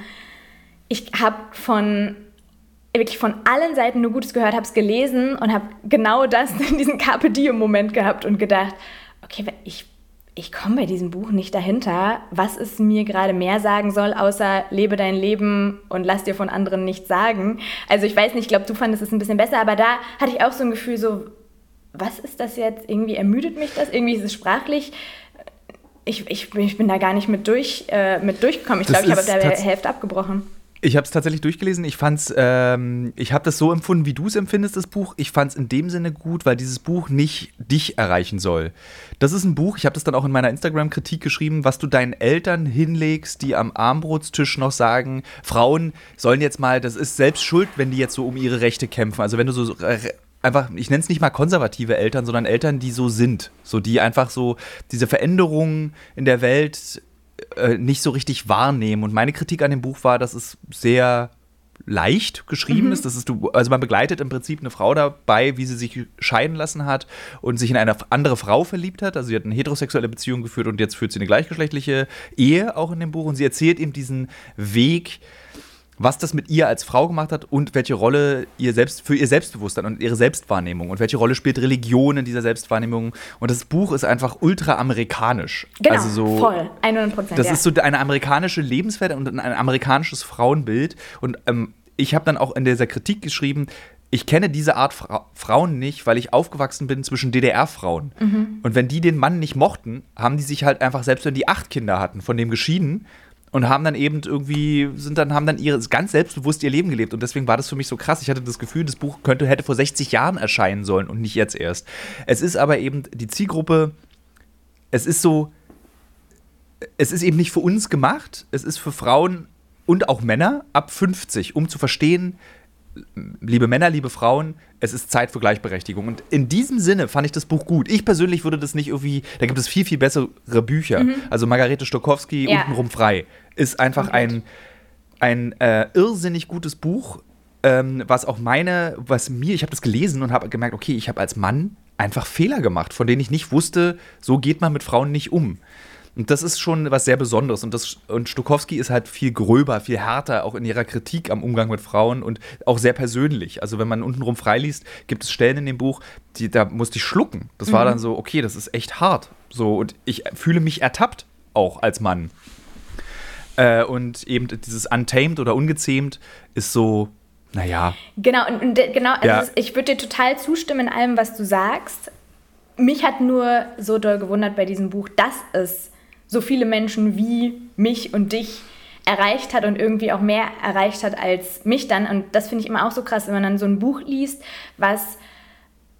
ich habe von wirklich von allen Seiten nur Gutes gehört, habe es gelesen und habe genau das in diesen Carpe Diem-Moment gehabt und gedacht, okay, ich, ich komme bei diesem Buch nicht dahinter, was es mir gerade mehr sagen soll, außer lebe dein Leben und lass dir von anderen nichts sagen. Also ich weiß nicht, ich glaube, du fandest es ein bisschen besser, aber da hatte ich auch so ein Gefühl, so, was ist das jetzt? Irgendwie ermüdet mich das, irgendwie ist es sprachlich. Ich, ich, ich bin da gar nicht mit, durch, äh, mit durchgekommen. Ich glaube, ich habe da der Hälfte abgebrochen. Ich habe es tatsächlich durchgelesen. Ich fand's, ähm, ich habe das so empfunden, wie du es empfindest, das Buch. Ich fand es in dem Sinne gut, weil dieses Buch nicht dich erreichen soll. Das ist ein Buch, ich habe das dann auch in meiner Instagram-Kritik geschrieben, was du deinen Eltern hinlegst, die am Armbrotstisch noch sagen, Frauen sollen jetzt mal, das ist selbst schuld, wenn die jetzt so um ihre Rechte kämpfen. Also wenn du so äh, einfach, ich nenne es nicht mal konservative Eltern, sondern Eltern, die so sind. So, die einfach so diese Veränderungen in der Welt äh, nicht so richtig wahrnehmen. Und meine Kritik an dem Buch war, dass es sehr leicht geschrieben mhm. ist. Das ist du, also man begleitet im Prinzip eine Frau dabei, wie sie sich scheiden lassen hat und sich in eine andere Frau verliebt hat. Also sie hat eine heterosexuelle Beziehung geführt und jetzt führt sie eine gleichgeschlechtliche Ehe auch in dem Buch. Und sie erzählt ihm diesen Weg, was das mit ihr als Frau gemacht hat und welche Rolle ihr selbst für ihr Selbstbewusstsein und ihre Selbstwahrnehmung und welche Rolle spielt Religion in dieser Selbstwahrnehmung. Und das Buch ist einfach ultra amerikanisch. Genau, also so, voll, 100 Prozent. Das ja. ist so eine amerikanische Lebenswelt und ein amerikanisches Frauenbild. Und ähm, ich habe dann auch in dieser Kritik geschrieben, ich kenne diese Art Fra Frauen nicht, weil ich aufgewachsen bin zwischen DDR-Frauen. Mhm. Und wenn die den Mann nicht mochten, haben die sich halt einfach, selbst wenn die acht Kinder hatten, von dem geschieden und haben dann eben irgendwie, sind dann, haben dann ihre, ganz selbstbewusst ihr Leben gelebt. Und deswegen war das für mich so krass. Ich hatte das Gefühl, das Buch könnte, hätte vor 60 Jahren erscheinen sollen und nicht jetzt erst. Es ist aber eben die Zielgruppe, es ist so, es ist eben nicht für uns gemacht, es ist für Frauen und auch Männer ab 50, um zu verstehen, liebe Männer, liebe Frauen, es ist Zeit für Gleichberechtigung. Und in diesem Sinne fand ich das Buch gut. Ich persönlich würde das nicht irgendwie, da gibt es viel, viel bessere Bücher. Mhm. Also Margarete Stokowski, ja. untenrum frei, ist einfach ein, ein äh, irrsinnig gutes Buch, ähm, was auch meine, was mir, ich habe das gelesen und habe gemerkt, okay, ich habe als Mann einfach Fehler gemacht, von denen ich nicht wusste, so geht man mit Frauen nicht um. Und das ist schon was sehr Besonderes. Und, das, und Stokowski ist halt viel gröber, viel härter, auch in ihrer Kritik am Umgang mit Frauen und auch sehr persönlich. Also, wenn man untenrum freiliest, gibt es Stellen in dem Buch, die, da musste ich schlucken. Das mhm. war dann so, okay, das ist echt hart. So, und ich fühle mich ertappt, auch als Mann. Äh, und eben dieses Untamed oder Ungezähmt ist so, naja. Genau, und, und genau, also ja. ich würde dir total zustimmen in allem, was du sagst. Mich hat nur so doll gewundert bei diesem Buch, dass es so viele Menschen wie mich und dich erreicht hat und irgendwie auch mehr erreicht hat als mich dann. Und das finde ich immer auch so krass, wenn man dann so ein Buch liest, was,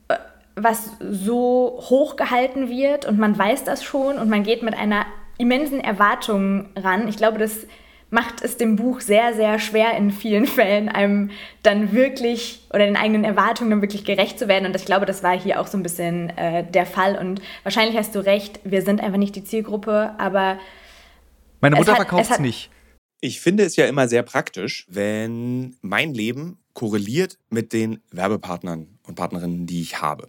äh, was so hoch gehalten wird und man weiß das schon und man geht mit einer immensen Erwartung ran. Ich glaube, das macht es dem Buch sehr, sehr schwer in vielen Fällen, einem dann wirklich oder den eigenen Erwartungen dann wirklich gerecht zu werden. Und ich glaube, das war hier auch so ein bisschen äh, der Fall. Und wahrscheinlich hast du recht, wir sind einfach nicht die Zielgruppe, aber. Meine Mutter verkauft es nicht. Ich finde es ja immer sehr praktisch, wenn mein Leben korreliert mit den Werbepartnern und Partnerinnen, die ich habe.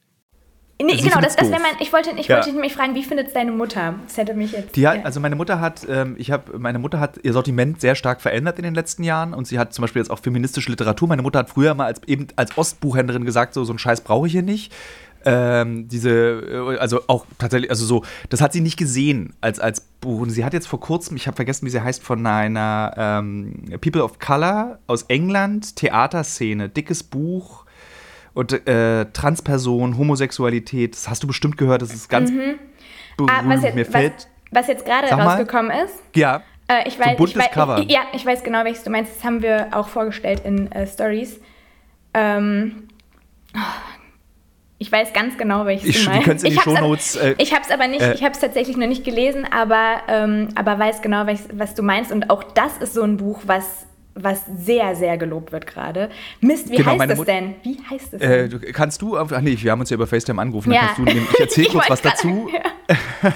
Nee, Sie genau, das, das wäre mein. Ich wollte, ich ja. wollte mich fragen, wie findet es deine Mutter? Das hätte mich jetzt. Die hat, ja. Also meine Mutter hat, ähm, ich habe, meine Mutter hat ihr Sortiment sehr stark verändert in den letzten Jahren und sie hat zum Beispiel jetzt auch feministische Literatur. Meine Mutter hat früher mal als eben als Ostbuchhändlerin gesagt, so so einen Scheiß brauche ich hier nicht. Ähm, diese, äh, also auch tatsächlich, also so, das hat sie nicht gesehen als, als Buch. Und sie hat jetzt vor kurzem, ich habe vergessen, wie sie heißt, von einer ähm, People of Color aus England, Theaterszene, dickes Buch und äh, Transperson, Homosexualität, das hast du bestimmt gehört, das ist ganz mhm. berühmt. Ah, was, jetzt, Mir fällt, was, was jetzt gerade rausgekommen ist. Ja. Äh, ich weiß, so buntes ich weiß, Cover. Ich, ja, ich weiß genau, welches du meinst. Das haben wir auch vorgestellt in äh, Stories. Ähm, ich weiß ganz genau, welches ich, du meinst. Du in die Shownotes. Äh, ich habe es aber nicht, äh, ich habe es tatsächlich noch nicht gelesen, aber, ähm, aber weiß genau, was, was du meinst. Und auch das ist so ein Buch, was was sehr, sehr gelobt wird gerade. Mist, wie genau, heißt das denn? Wie heißt das äh, kannst du, ach nee, wir haben uns ja über FaceTime angerufen, ja. Du, ich erzähle kurz was dazu. Ja.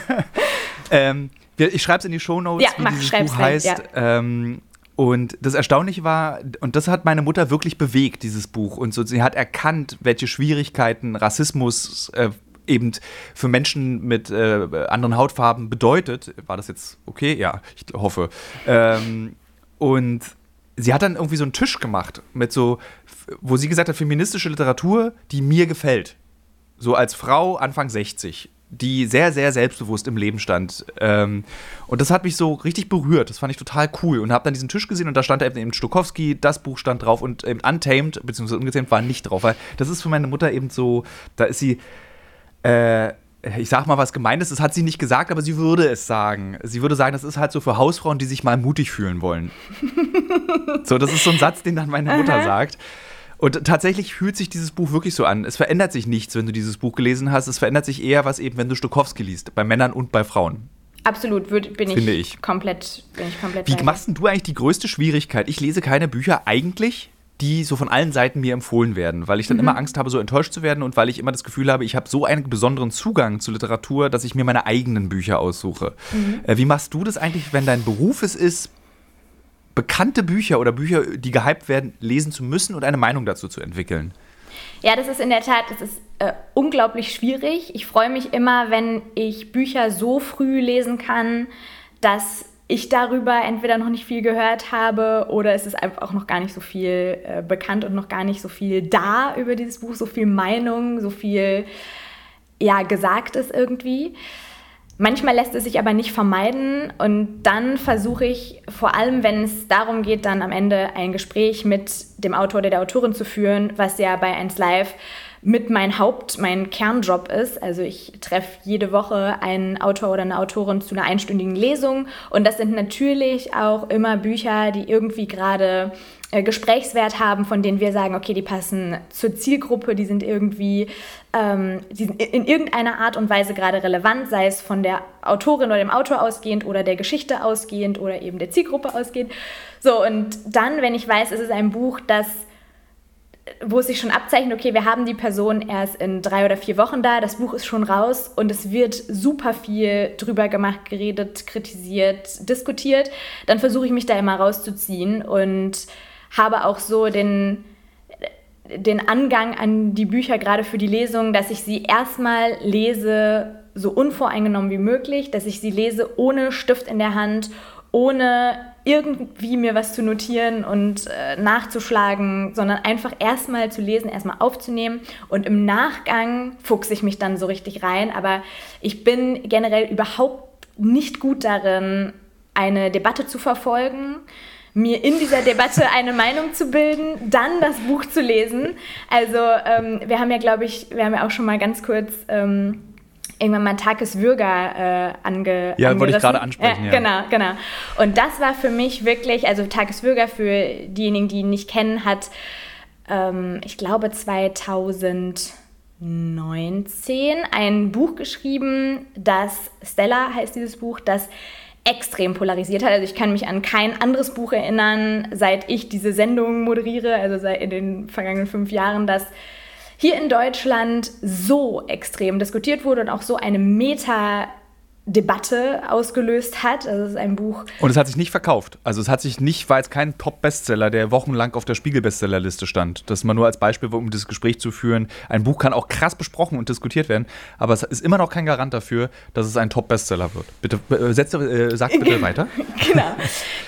ähm, ich schreibe es in die Shownotes, ja, wie mach, dieses Buch heißt. Ja. Ähm, und das Erstaunliche war, und das hat meine Mutter wirklich bewegt, dieses Buch. Und so, sie hat erkannt, welche Schwierigkeiten Rassismus äh, eben für Menschen mit äh, anderen Hautfarben bedeutet. War das jetzt okay? Ja, ich hoffe. Ähm, und sie hat dann irgendwie so einen Tisch gemacht mit so, wo sie gesagt hat, feministische Literatur, die mir gefällt. So als Frau Anfang 60, die sehr, sehr selbstbewusst im Leben stand. Ähm, und das hat mich so richtig berührt. Das fand ich total cool. Und habe dann diesen Tisch gesehen und da stand eben Stokowski, das Buch stand drauf und eben Untamed, beziehungsweise Ungezähmt war nicht drauf. Weil das ist für meine Mutter eben so, da ist sie. Äh, ich sag mal was Gemeines, das hat sie nicht gesagt, aber sie würde es sagen. Sie würde sagen, das ist halt so für Hausfrauen, die sich mal mutig fühlen wollen. so, das ist so ein Satz, den dann meine Mutter Aha. sagt. Und tatsächlich fühlt sich dieses Buch wirklich so an. Es verändert sich nichts, wenn du dieses Buch gelesen hast. Es verändert sich eher was eben, wenn du Stokowski liest, bei Männern und bei Frauen. Absolut, würd, bin, Finde ich, ich. Komplett, bin ich komplett. Wie machst denn du eigentlich die größte Schwierigkeit? Ich lese keine Bücher eigentlich, die so von allen Seiten mir empfohlen werden, weil ich dann mhm. immer Angst habe, so enttäuscht zu werden und weil ich immer das Gefühl habe, ich habe so einen besonderen Zugang zu Literatur, dass ich mir meine eigenen Bücher aussuche. Mhm. Äh, wie machst du das eigentlich, wenn dein Beruf es ist, bekannte Bücher oder Bücher, die gehypt werden, lesen zu müssen und eine Meinung dazu zu entwickeln? Ja, das ist in der Tat, das ist äh, unglaublich schwierig. Ich freue mich immer, wenn ich Bücher so früh lesen kann, dass ich darüber entweder noch nicht viel gehört habe oder es ist einfach auch noch gar nicht so viel äh, bekannt und noch gar nicht so viel da über dieses Buch, so viel Meinung, so viel ja gesagt ist irgendwie. Manchmal lässt es sich aber nicht vermeiden und dann versuche ich, vor allem wenn es darum geht, dann am Ende ein Gespräch mit dem Autor oder der Autorin zu führen, was ja bei 1 Live mit mein Haupt, mein Kernjob ist. Also ich treffe jede Woche einen Autor oder eine Autorin zu einer einstündigen Lesung und das sind natürlich auch immer Bücher, die irgendwie gerade äh, Gesprächswert haben, von denen wir sagen, okay, die passen zur Zielgruppe, die sind irgendwie ähm, die sind in irgendeiner Art und Weise gerade relevant, sei es von der Autorin oder dem Autor ausgehend oder der Geschichte ausgehend oder eben der Zielgruppe ausgehend. So, und dann, wenn ich weiß, es ist ein Buch, das wo es sich schon abzeichnet, okay, wir haben die Person erst in drei oder vier Wochen da, das Buch ist schon raus und es wird super viel drüber gemacht, geredet, kritisiert, diskutiert, dann versuche ich mich da immer rauszuziehen und habe auch so den, den Angang an die Bücher gerade für die Lesung, dass ich sie erstmal lese, so unvoreingenommen wie möglich, dass ich sie lese ohne Stift in der Hand, ohne irgendwie mir was zu notieren und äh, nachzuschlagen, sondern einfach erstmal zu lesen, erstmal aufzunehmen und im Nachgang fuchse ich mich dann so richtig rein. Aber ich bin generell überhaupt nicht gut darin, eine Debatte zu verfolgen mir in dieser Debatte eine Meinung zu bilden, dann das Buch zu lesen. Also ähm, wir haben ja, glaube ich, wir haben ja auch schon mal ganz kurz ähm, irgendwann mal Takes Würger äh, ange Ja, wollte ich gerade ansprechen. Ja, ja, Genau, genau. Und das war für mich wirklich, also Takes Würger für diejenigen, die ihn nicht kennen, hat, ähm, ich glaube, 2019 ein Buch geschrieben, das Stella heißt dieses Buch, das extrem polarisiert hat. Also ich kann mich an kein anderes Buch erinnern, seit ich diese Sendung moderiere, also seit in den vergangenen fünf Jahren, das hier in Deutschland so extrem diskutiert wurde und auch so eine Meta- Debatte ausgelöst hat. Also es ist ein Buch. Und es hat sich nicht verkauft. Also es hat sich nicht, war jetzt kein Top-Bestseller, der wochenlang auf der Spiegel-Bestsellerliste stand. Das mal nur als Beispiel, um das Gespräch zu führen. Ein Buch kann auch krass besprochen und diskutiert werden, aber es ist immer noch kein Garant dafür, dass es ein Top-Bestseller wird. Bitte, äh, setz, äh, sag bitte weiter. genau.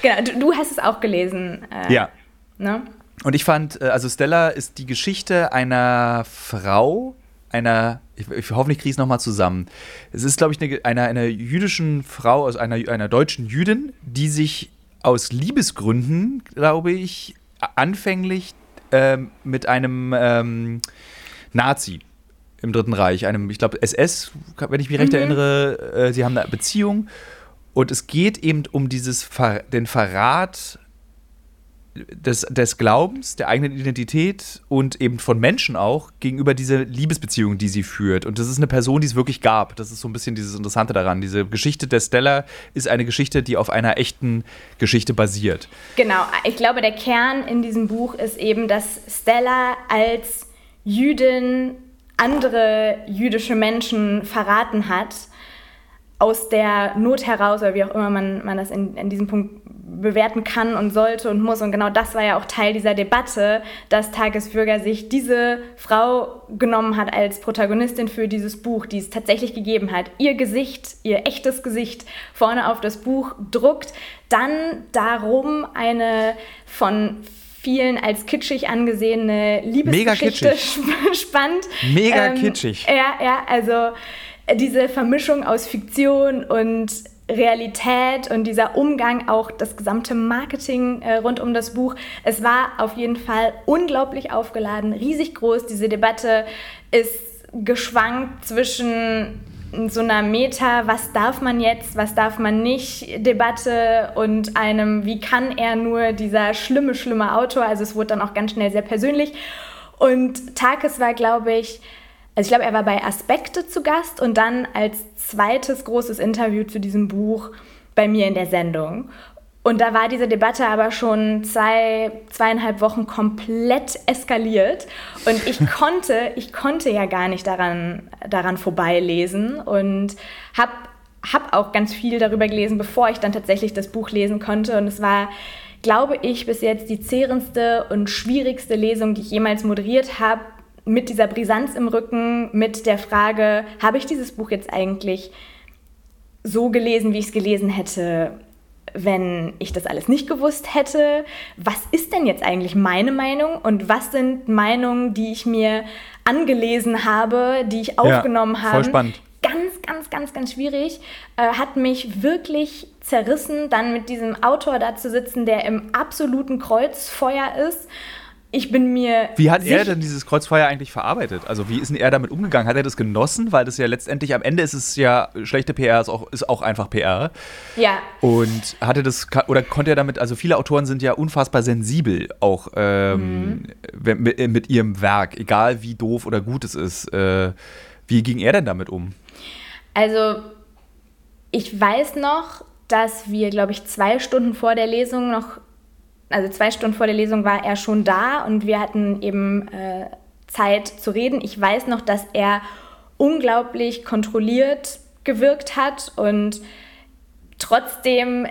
genau. Du, du, hast es auch gelesen. Äh, ja. Ne? Und ich fand, äh, also Stella ist die Geschichte einer Frau, einer, ich, ich hoffentlich kriege ich es nochmal zusammen. Es ist, glaube ich, eine, einer, einer jüdischen Frau, also einer, einer deutschen Jüdin, die sich aus Liebesgründen, glaube ich, anfänglich ähm, mit einem ähm, Nazi im Dritten Reich, einem, ich glaube, SS, wenn ich mich recht mhm. erinnere, äh, sie haben eine Beziehung. Und es geht eben um dieses Ver den Verrat des, des Glaubens, der eigenen Identität und eben von Menschen auch gegenüber dieser Liebesbeziehung, die sie führt. Und das ist eine Person, die es wirklich gab. Das ist so ein bisschen dieses Interessante daran. Diese Geschichte der Stella ist eine Geschichte, die auf einer echten Geschichte basiert. Genau. Ich glaube, der Kern in diesem Buch ist eben, dass Stella als Jüdin andere jüdische Menschen verraten hat aus der Not heraus, oder wie auch immer man, man das in, in diesem Punkt bewerten kann und sollte und muss. Und genau das war ja auch Teil dieser Debatte, dass Tagesbürger sich diese Frau genommen hat als Protagonistin für dieses Buch, die es tatsächlich gegeben hat. Ihr Gesicht, ihr echtes Gesicht vorne auf das Buch druckt, dann darum eine von vielen als kitschig angesehene Liebesgeschichte spannt. Mega ähm, kitschig. Ja, ja, also diese Vermischung aus Fiktion und Realität und dieser Umgang, auch das gesamte Marketing äh, rund um das Buch. Es war auf jeden Fall unglaublich aufgeladen, riesig groß. Diese Debatte ist geschwankt zwischen so einer Meta, was darf man jetzt, was darf man nicht, Debatte und einem, wie kann er nur, dieser schlimme, schlimme Autor. Also es wurde dann auch ganz schnell sehr persönlich. Und Takes war, glaube ich, also ich glaube, er war bei Aspekte zu Gast und dann als zweites großes Interview zu diesem Buch bei mir in der Sendung. Und da war diese Debatte aber schon zwei, zweieinhalb Wochen komplett eskaliert. Und ich konnte, ich konnte ja gar nicht daran, daran vorbeilesen und habe hab auch ganz viel darüber gelesen, bevor ich dann tatsächlich das Buch lesen konnte. Und es war glaube ich, bis jetzt die zehrendste und schwierigste Lesung, die ich jemals moderiert habe, mit dieser Brisanz im Rücken, mit der Frage, habe ich dieses Buch jetzt eigentlich so gelesen, wie ich es gelesen hätte, wenn ich das alles nicht gewusst hätte? Was ist denn jetzt eigentlich meine Meinung und was sind Meinungen, die ich mir angelesen habe, die ich aufgenommen ja, habe? Voll spannend. Ganz, ganz, ganz, ganz schwierig. Äh, hat mich wirklich zerrissen, dann mit diesem Autor da zu sitzen, der im absoluten Kreuzfeuer ist ich bin mir. Wie hat er denn dieses Kreuzfeuer eigentlich verarbeitet? Also, wie ist denn er damit umgegangen? Hat er das genossen? Weil das ja letztendlich am Ende ist es ja schlechte PR, ist auch, ist auch einfach PR. Ja. Und hatte das, oder konnte er damit, also viele Autoren sind ja unfassbar sensibel auch ähm, mhm. mit, mit, ihrem Werk, egal wie doof oder gut es ist. Äh, wie ging er denn damit um? Also, ich weiß noch, dass wir, glaube ich, zwei Stunden vor der Lesung noch also zwei Stunden vor der Lesung war er schon da und wir hatten eben äh, Zeit zu reden. Ich weiß noch, dass er unglaublich kontrolliert gewirkt hat und trotzdem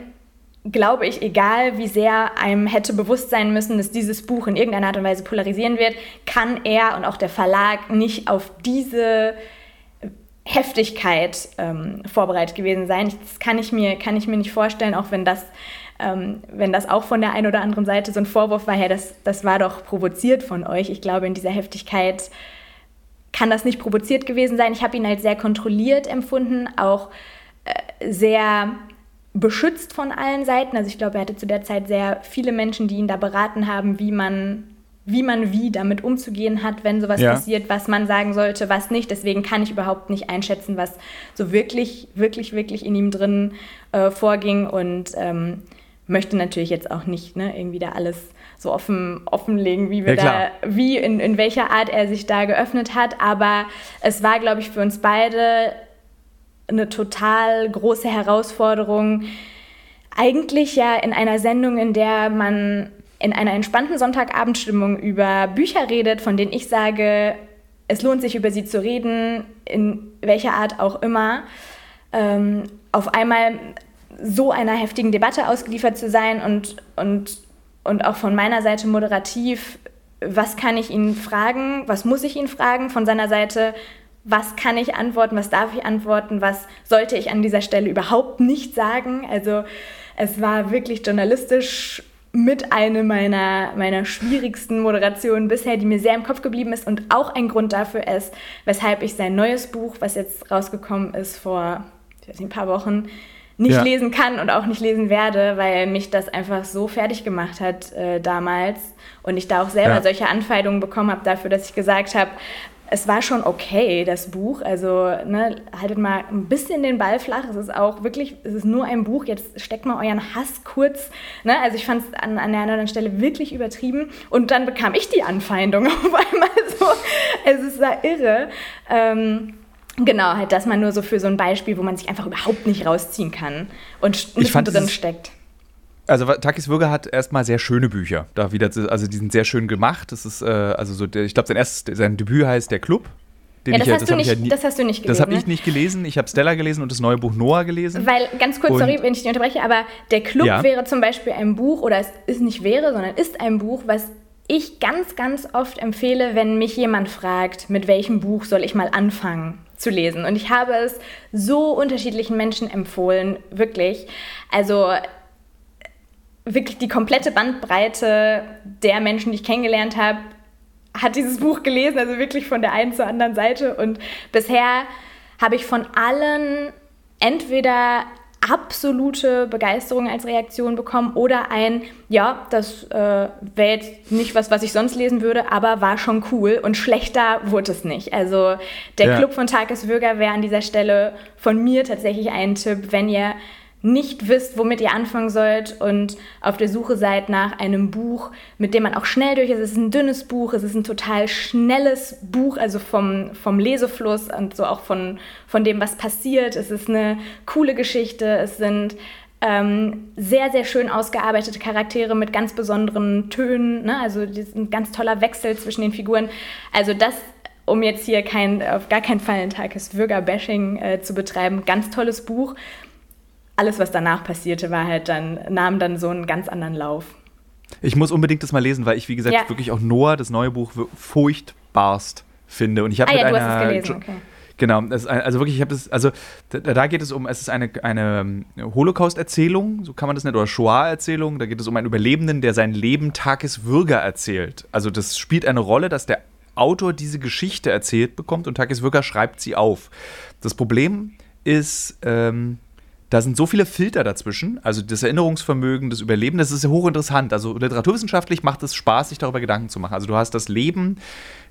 glaube ich, egal wie sehr einem hätte bewusst sein müssen, dass dieses Buch in irgendeiner Art und Weise polarisieren wird, kann er und auch der Verlag nicht auf diese Heftigkeit ähm, vorbereitet gewesen sein. Das kann ich, mir, kann ich mir nicht vorstellen, auch wenn das ähm, wenn das auch von der einen oder anderen Seite so ein Vorwurf war, ja, das, das war doch provoziert von euch. Ich glaube, in dieser Heftigkeit kann das nicht provoziert gewesen sein. Ich habe ihn als sehr kontrolliert empfunden, auch äh, sehr beschützt von allen Seiten. Also ich glaube, er hatte zu der Zeit sehr viele Menschen, die ihn da beraten haben, wie man wie man wie damit umzugehen hat, wenn sowas ja. passiert, was man sagen sollte, was nicht. Deswegen kann ich überhaupt nicht einschätzen, was so wirklich, wirklich, wirklich in ihm drin äh, vorging. Und ähm, möchte natürlich jetzt auch nicht ne, irgendwie da alles so offen offenlegen, wie wir ja, da, wie in, in welcher Art er sich da geöffnet hat. Aber es war, glaube ich, für uns beide eine total große Herausforderung. Eigentlich ja in einer Sendung, in der man in einer entspannten Sonntagabendstimmung über Bücher redet, von denen ich sage, es lohnt sich über sie zu reden, in welcher Art auch immer. Ähm, auf einmal so einer heftigen Debatte ausgeliefert zu sein und, und, und auch von meiner Seite moderativ, was kann ich ihn fragen, was muss ich ihn fragen, von seiner Seite, was kann ich antworten, was darf ich antworten, was sollte ich an dieser Stelle überhaupt nicht sagen. Also es war wirklich journalistisch mit einer meiner, meiner schwierigsten Moderationen bisher, die mir sehr im Kopf geblieben ist und auch ein Grund dafür ist, weshalb ich sein neues Buch, was jetzt rausgekommen ist vor ich weiß nicht, ein paar Wochen, nicht ja. lesen kann und auch nicht lesen werde, weil mich das einfach so fertig gemacht hat äh, damals und ich da auch selber ja. solche Anfeindungen bekommen habe dafür, dass ich gesagt habe, es war schon okay, das Buch. Also ne, haltet mal ein bisschen den Ball flach. Es ist auch wirklich, es ist nur ein Buch. Jetzt steckt mal euren Hass kurz. Ne? Also ich fand es an, an der anderen Stelle wirklich übertrieben. Und dann bekam ich die Anfeindung auf einmal so. Es ist da irre. Ähm, Genau, halt, dass man nur so für so ein Beispiel, wo man sich einfach überhaupt nicht rausziehen kann und ich fand, drin steckt. Also Takis Würger hat erstmal sehr schöne Bücher. Da wieder, also die sind sehr schön gemacht. Das ist, äh, also so, der, ich glaube, sein erstes, sein Debüt heißt Der Club. Ja, das, ich, hast das, nicht, ja nie, das, hast du nicht gelesen. Das habe ich nicht gelesen. Ich habe Stella gelesen und das neue Buch Noah gelesen. Weil, ganz kurz, und, sorry, wenn ich dich unterbreche, aber Der Club ja. wäre zum Beispiel ein Buch, oder es ist nicht wäre, sondern ist ein Buch, was ich ganz, ganz oft empfehle, wenn mich jemand fragt, mit welchem Buch soll ich mal anfangen zu lesen. Und ich habe es so unterschiedlichen Menschen empfohlen, wirklich. Also wirklich die komplette Bandbreite der Menschen, die ich kennengelernt habe, hat dieses Buch gelesen, also wirklich von der einen zur anderen Seite. Und bisher habe ich von allen entweder absolute Begeisterung als Reaktion bekommen oder ein, ja, das äh, wäre jetzt nicht was, was ich sonst lesen würde, aber war schon cool und schlechter wurde es nicht. Also der ja. Club von Takis Würger wäre an dieser Stelle von mir tatsächlich ein Tipp, wenn ihr nicht wisst, womit ihr anfangen sollt und auf der Suche seid nach einem Buch, mit dem man auch schnell durch ist. Es ist ein dünnes Buch, es ist ein total schnelles Buch, also vom, vom Lesefluss und so auch von, von dem, was passiert. Es ist eine coole Geschichte, es sind ähm, sehr, sehr schön ausgearbeitete Charaktere mit ganz besonderen Tönen, ne? also ein ganz toller Wechsel zwischen den Figuren. Also das um jetzt hier kein, auf gar keinen Fall ein Tagesbürger-Bashing äh, zu betreiben. Ganz tolles Buch alles, was danach passierte, war halt dann, nahm dann so einen ganz anderen Lauf. Ich muss unbedingt das mal lesen, weil ich, wie gesagt, ja. wirklich auch Noah, das neue Buch, furchtbarst finde. Und ich habe ah, mit ja, einer. Du hast es gelesen, okay. Genau, also wirklich, ich habe das, also da, geht es um, es ist eine, eine ähm, Holocaust-Erzählung, so kann man das nennen, oder Shoah-Erzählung. Da geht es um einen Überlebenden, der sein Leben Tageswürger erzählt. Also das spielt eine Rolle, dass der Autor diese Geschichte erzählt bekommt und Tageswürger schreibt sie auf. Das Problem ist, ähm, da sind so viele Filter dazwischen, also das Erinnerungsvermögen, das Überleben, das ist ja hochinteressant. Also literaturwissenschaftlich macht es Spaß, sich darüber Gedanken zu machen. Also du hast das Leben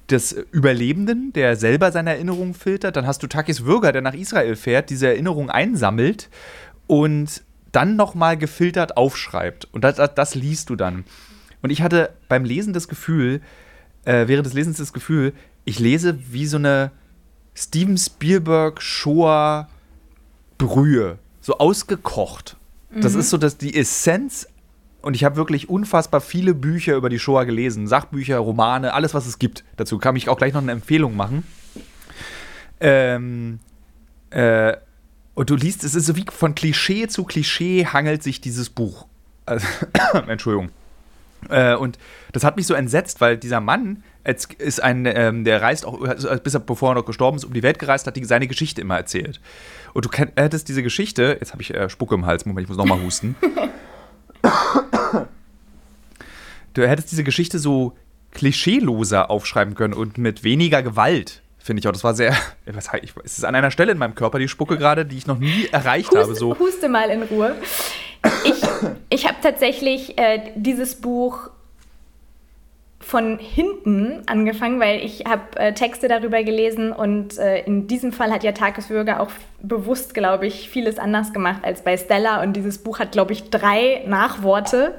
des Überlebenden, der selber seine Erinnerungen filtert. Dann hast du Takis Würger, der nach Israel fährt, diese Erinnerungen einsammelt und dann nochmal gefiltert aufschreibt. Und das, das, das, liest du dann. Und ich hatte beim Lesen das Gefühl, äh, während des Lesens das Gefühl, ich lese wie so eine Steven Spielberg Shoah Brühe so ausgekocht. Das mhm. ist so dass die Essenz. Und ich habe wirklich unfassbar viele Bücher über die Shoah gelesen. Sachbücher, Romane, alles, was es gibt. Dazu kann ich auch gleich noch eine Empfehlung machen. Ähm, äh, und du liest, es ist so wie von Klischee zu Klischee hangelt sich dieses Buch. Also, Entschuldigung. Äh, und das hat mich so entsetzt, weil dieser Mann ist ein, ähm, der reist auch, bis er, bevor er noch gestorben ist, um die Welt gereist, hat die, seine Geschichte immer erzählt. Und du hättest diese Geschichte, jetzt habe ich äh, Spucke im Hals, Moment, ich muss nochmal husten. du hättest diese Geschichte so klischeeloser aufschreiben können und mit weniger Gewalt, finde ich auch. Das war sehr, was, ich, es ist an einer Stelle in meinem Körper, die Spucke gerade, die ich noch nie erreicht Hust, habe. So. Huste mal in Ruhe. Ich, ich habe tatsächlich äh, dieses Buch von hinten angefangen, weil ich habe äh, Texte darüber gelesen und äh, in diesem Fall hat ja Tagesbürger auch bewusst, glaube ich, vieles anders gemacht als bei Stella und dieses Buch hat, glaube ich, drei Nachworte.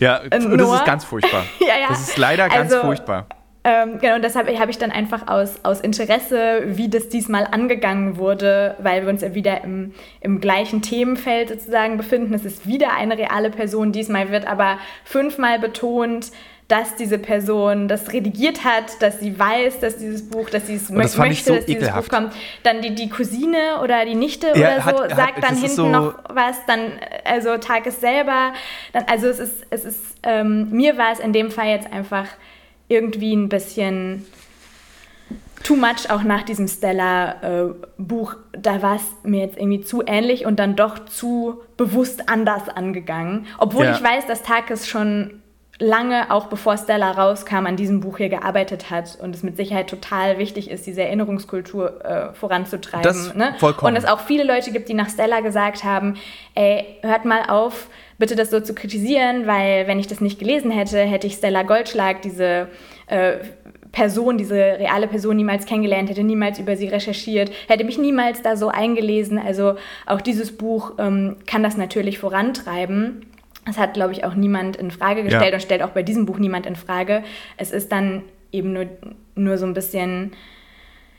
Ja, äh, das ist ganz furchtbar. ja, ja. Das ist leider ganz also, furchtbar. Ähm, genau, und deshalb habe ich dann einfach aus, aus Interesse, wie das diesmal angegangen wurde, weil wir uns ja wieder im, im gleichen Themenfeld sozusagen befinden. Es ist wieder eine reale Person, diesmal wird aber fünfmal betont, dass diese Person das redigiert hat, dass sie weiß, dass dieses Buch, dass sie es das möchte, so dass dieses ekelhaft. Buch kommt. Dann die, die Cousine oder die Nichte ja, oder so hat, sagt dann hinten so noch was, dann, also Tag ist selber. Dann, also es ist, es ist, ähm, mir war es in dem Fall jetzt einfach irgendwie ein bisschen too much, auch nach diesem Stella-Buch. Äh, da war es mir jetzt irgendwie zu ähnlich und dann doch zu bewusst anders angegangen. Obwohl ja. ich weiß, dass Takis schon lange, auch bevor Stella rauskam, an diesem Buch hier gearbeitet hat und es mit Sicherheit total wichtig ist, diese Erinnerungskultur äh, voranzutreiben. Das ne? vollkommen. Und es auch viele Leute gibt, die nach Stella gesagt haben, ey, hört mal auf, bitte das so zu kritisieren, weil wenn ich das nicht gelesen hätte, hätte ich Stella Goldschlag, diese äh, Person, diese reale Person niemals kennengelernt, hätte niemals über sie recherchiert, hätte mich niemals da so eingelesen. Also auch dieses Buch ähm, kann das natürlich vorantreiben. Das hat, glaube ich, auch niemand in Frage gestellt ja. und stellt auch bei diesem Buch niemand in Frage. Es ist dann eben nur, nur so ein bisschen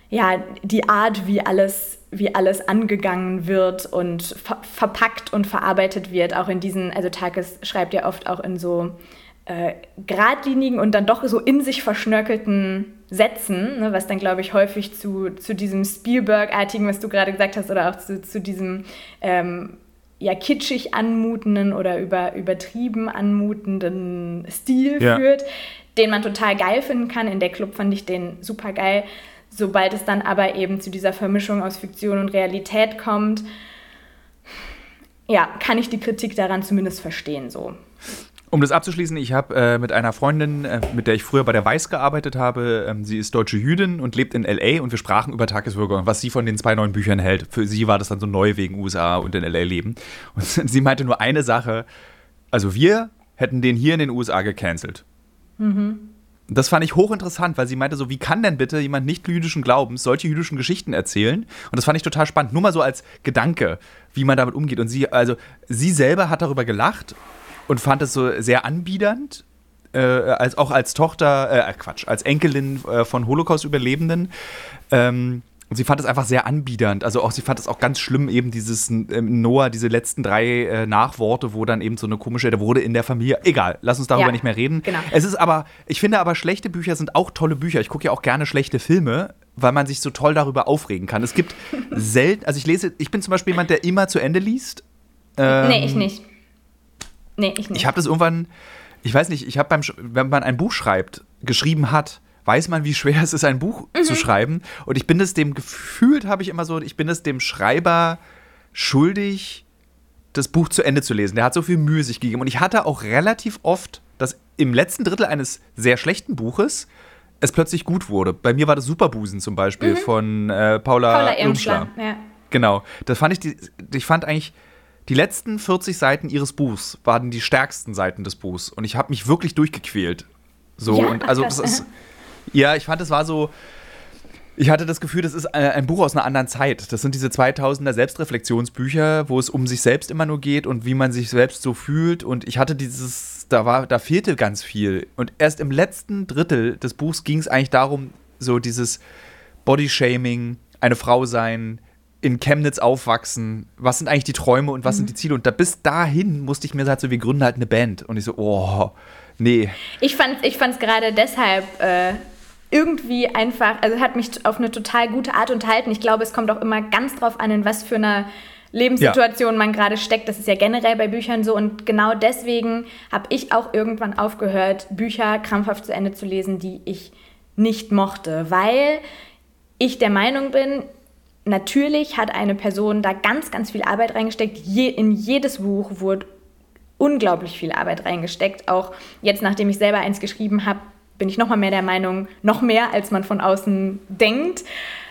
ja, die Art, wie alles, wie alles angegangen wird und ver verpackt und verarbeitet wird, auch in diesen, also Takes schreibt ja oft auch in so äh, geradlinigen und dann doch so in sich verschnörkelten Sätzen, ne, was dann, glaube ich, häufig zu, zu diesem Spielberg-artigen, was du gerade gesagt hast, oder auch zu, zu diesem ähm, ja kitschig anmutenden oder über, übertrieben anmutenden Stil ja. führt, den man total geil finden kann. In der Club fand ich den super geil. Sobald es dann aber eben zu dieser Vermischung aus Fiktion und Realität kommt, ja, kann ich die Kritik daran zumindest verstehen so. Um das abzuschließen, ich habe äh, mit einer Freundin, äh, mit der ich früher bei der Weiß gearbeitet habe, ähm, sie ist deutsche Jüdin und lebt in LA und wir sprachen über Tagesbürger und was sie von den zwei neuen Büchern hält. Für sie war das dann so neu wegen USA und in LA leben. Und sie meinte nur eine Sache, also wir hätten den hier in den USA gecancelt. Mhm. Das fand ich hochinteressant, weil sie meinte so, wie kann denn bitte jemand nicht jüdischen Glaubens solche jüdischen Geschichten erzählen? Und das fand ich total spannend, nur mal so als Gedanke, wie man damit umgeht. Und sie, also sie selber hat darüber gelacht und fand es so sehr anbiedernd. Äh, als auch als Tochter, äh, Quatsch, als Enkelin äh, von Holocaust-Überlebenden. Ähm, und sie fand es einfach sehr anbiedernd. Also auch sie fand es auch ganz schlimm, eben dieses ähm, Noah, diese letzten drei äh, Nachworte, wo dann eben so eine komische, der wurde in der Familie. Egal, lass uns darüber ja, nicht mehr reden. Genau. Es ist aber, ich finde aber, schlechte Bücher sind auch tolle Bücher. Ich gucke ja auch gerne schlechte Filme, weil man sich so toll darüber aufregen kann. Es gibt selten, also ich lese, ich bin zum Beispiel jemand, der immer zu Ende liest. Ähm, nee, ich nicht. Nee, ich nicht. Ich habe das irgendwann, ich weiß nicht, ich habe beim, wenn man ein Buch schreibt, geschrieben hat, weiß man, wie schwer es ist, ein Buch mhm. zu schreiben. Und ich bin es dem gefühlt, habe ich immer so, ich bin es dem Schreiber schuldig, das Buch zu Ende zu lesen. Der hat so viel Mühe sich gegeben. Und ich hatte auch relativ oft, dass im letzten Drittel eines sehr schlechten Buches es plötzlich gut wurde. Bei mir war das Superbusen zum Beispiel mhm. von äh, Paula, Paula Irmschler. Ja. Genau. Das fand ich, die, ich fand eigentlich, die letzten 40 Seiten ihres Buchs waren die stärksten Seiten des Buchs. Und ich habe mich wirklich durchgequält. So, ja, und also, das ist, ja, ich fand, es war so, ich hatte das Gefühl, das ist äh, ein Buch aus einer anderen Zeit. Das sind diese 2000er Selbstreflexionsbücher, wo es um sich selbst immer nur geht und wie man sich selbst so fühlt. Und ich hatte dieses, da war, da fehlte ganz viel. Und erst im letzten Drittel des Buchs ging es eigentlich darum, so dieses Bodyshaming, eine Frau sein, in Chemnitz aufwachsen, was sind eigentlich die Träume und was mhm. sind die Ziele? Und da bis dahin musste ich mir halt so, wir gründen halt eine Band. Und ich so, oh, nee. Ich fand es ich gerade deshalb äh, irgendwie einfach, also hat mich auf eine total gute Art unterhalten. Ich glaube, es kommt auch immer ganz drauf an, in was für einer Lebenssituation ja. man gerade steckt. Das ist ja generell bei Büchern so. Und genau deswegen habe ich auch irgendwann aufgehört, Bücher krampfhaft zu Ende zu lesen, die ich nicht mochte, weil ich der Meinung bin, natürlich hat eine Person da ganz, ganz viel Arbeit reingesteckt. Je, in jedes Buch wurde unglaublich viel Arbeit reingesteckt. Auch jetzt, nachdem ich selber eins geschrieben habe, bin ich noch mal mehr der Meinung, noch mehr, als man von außen denkt,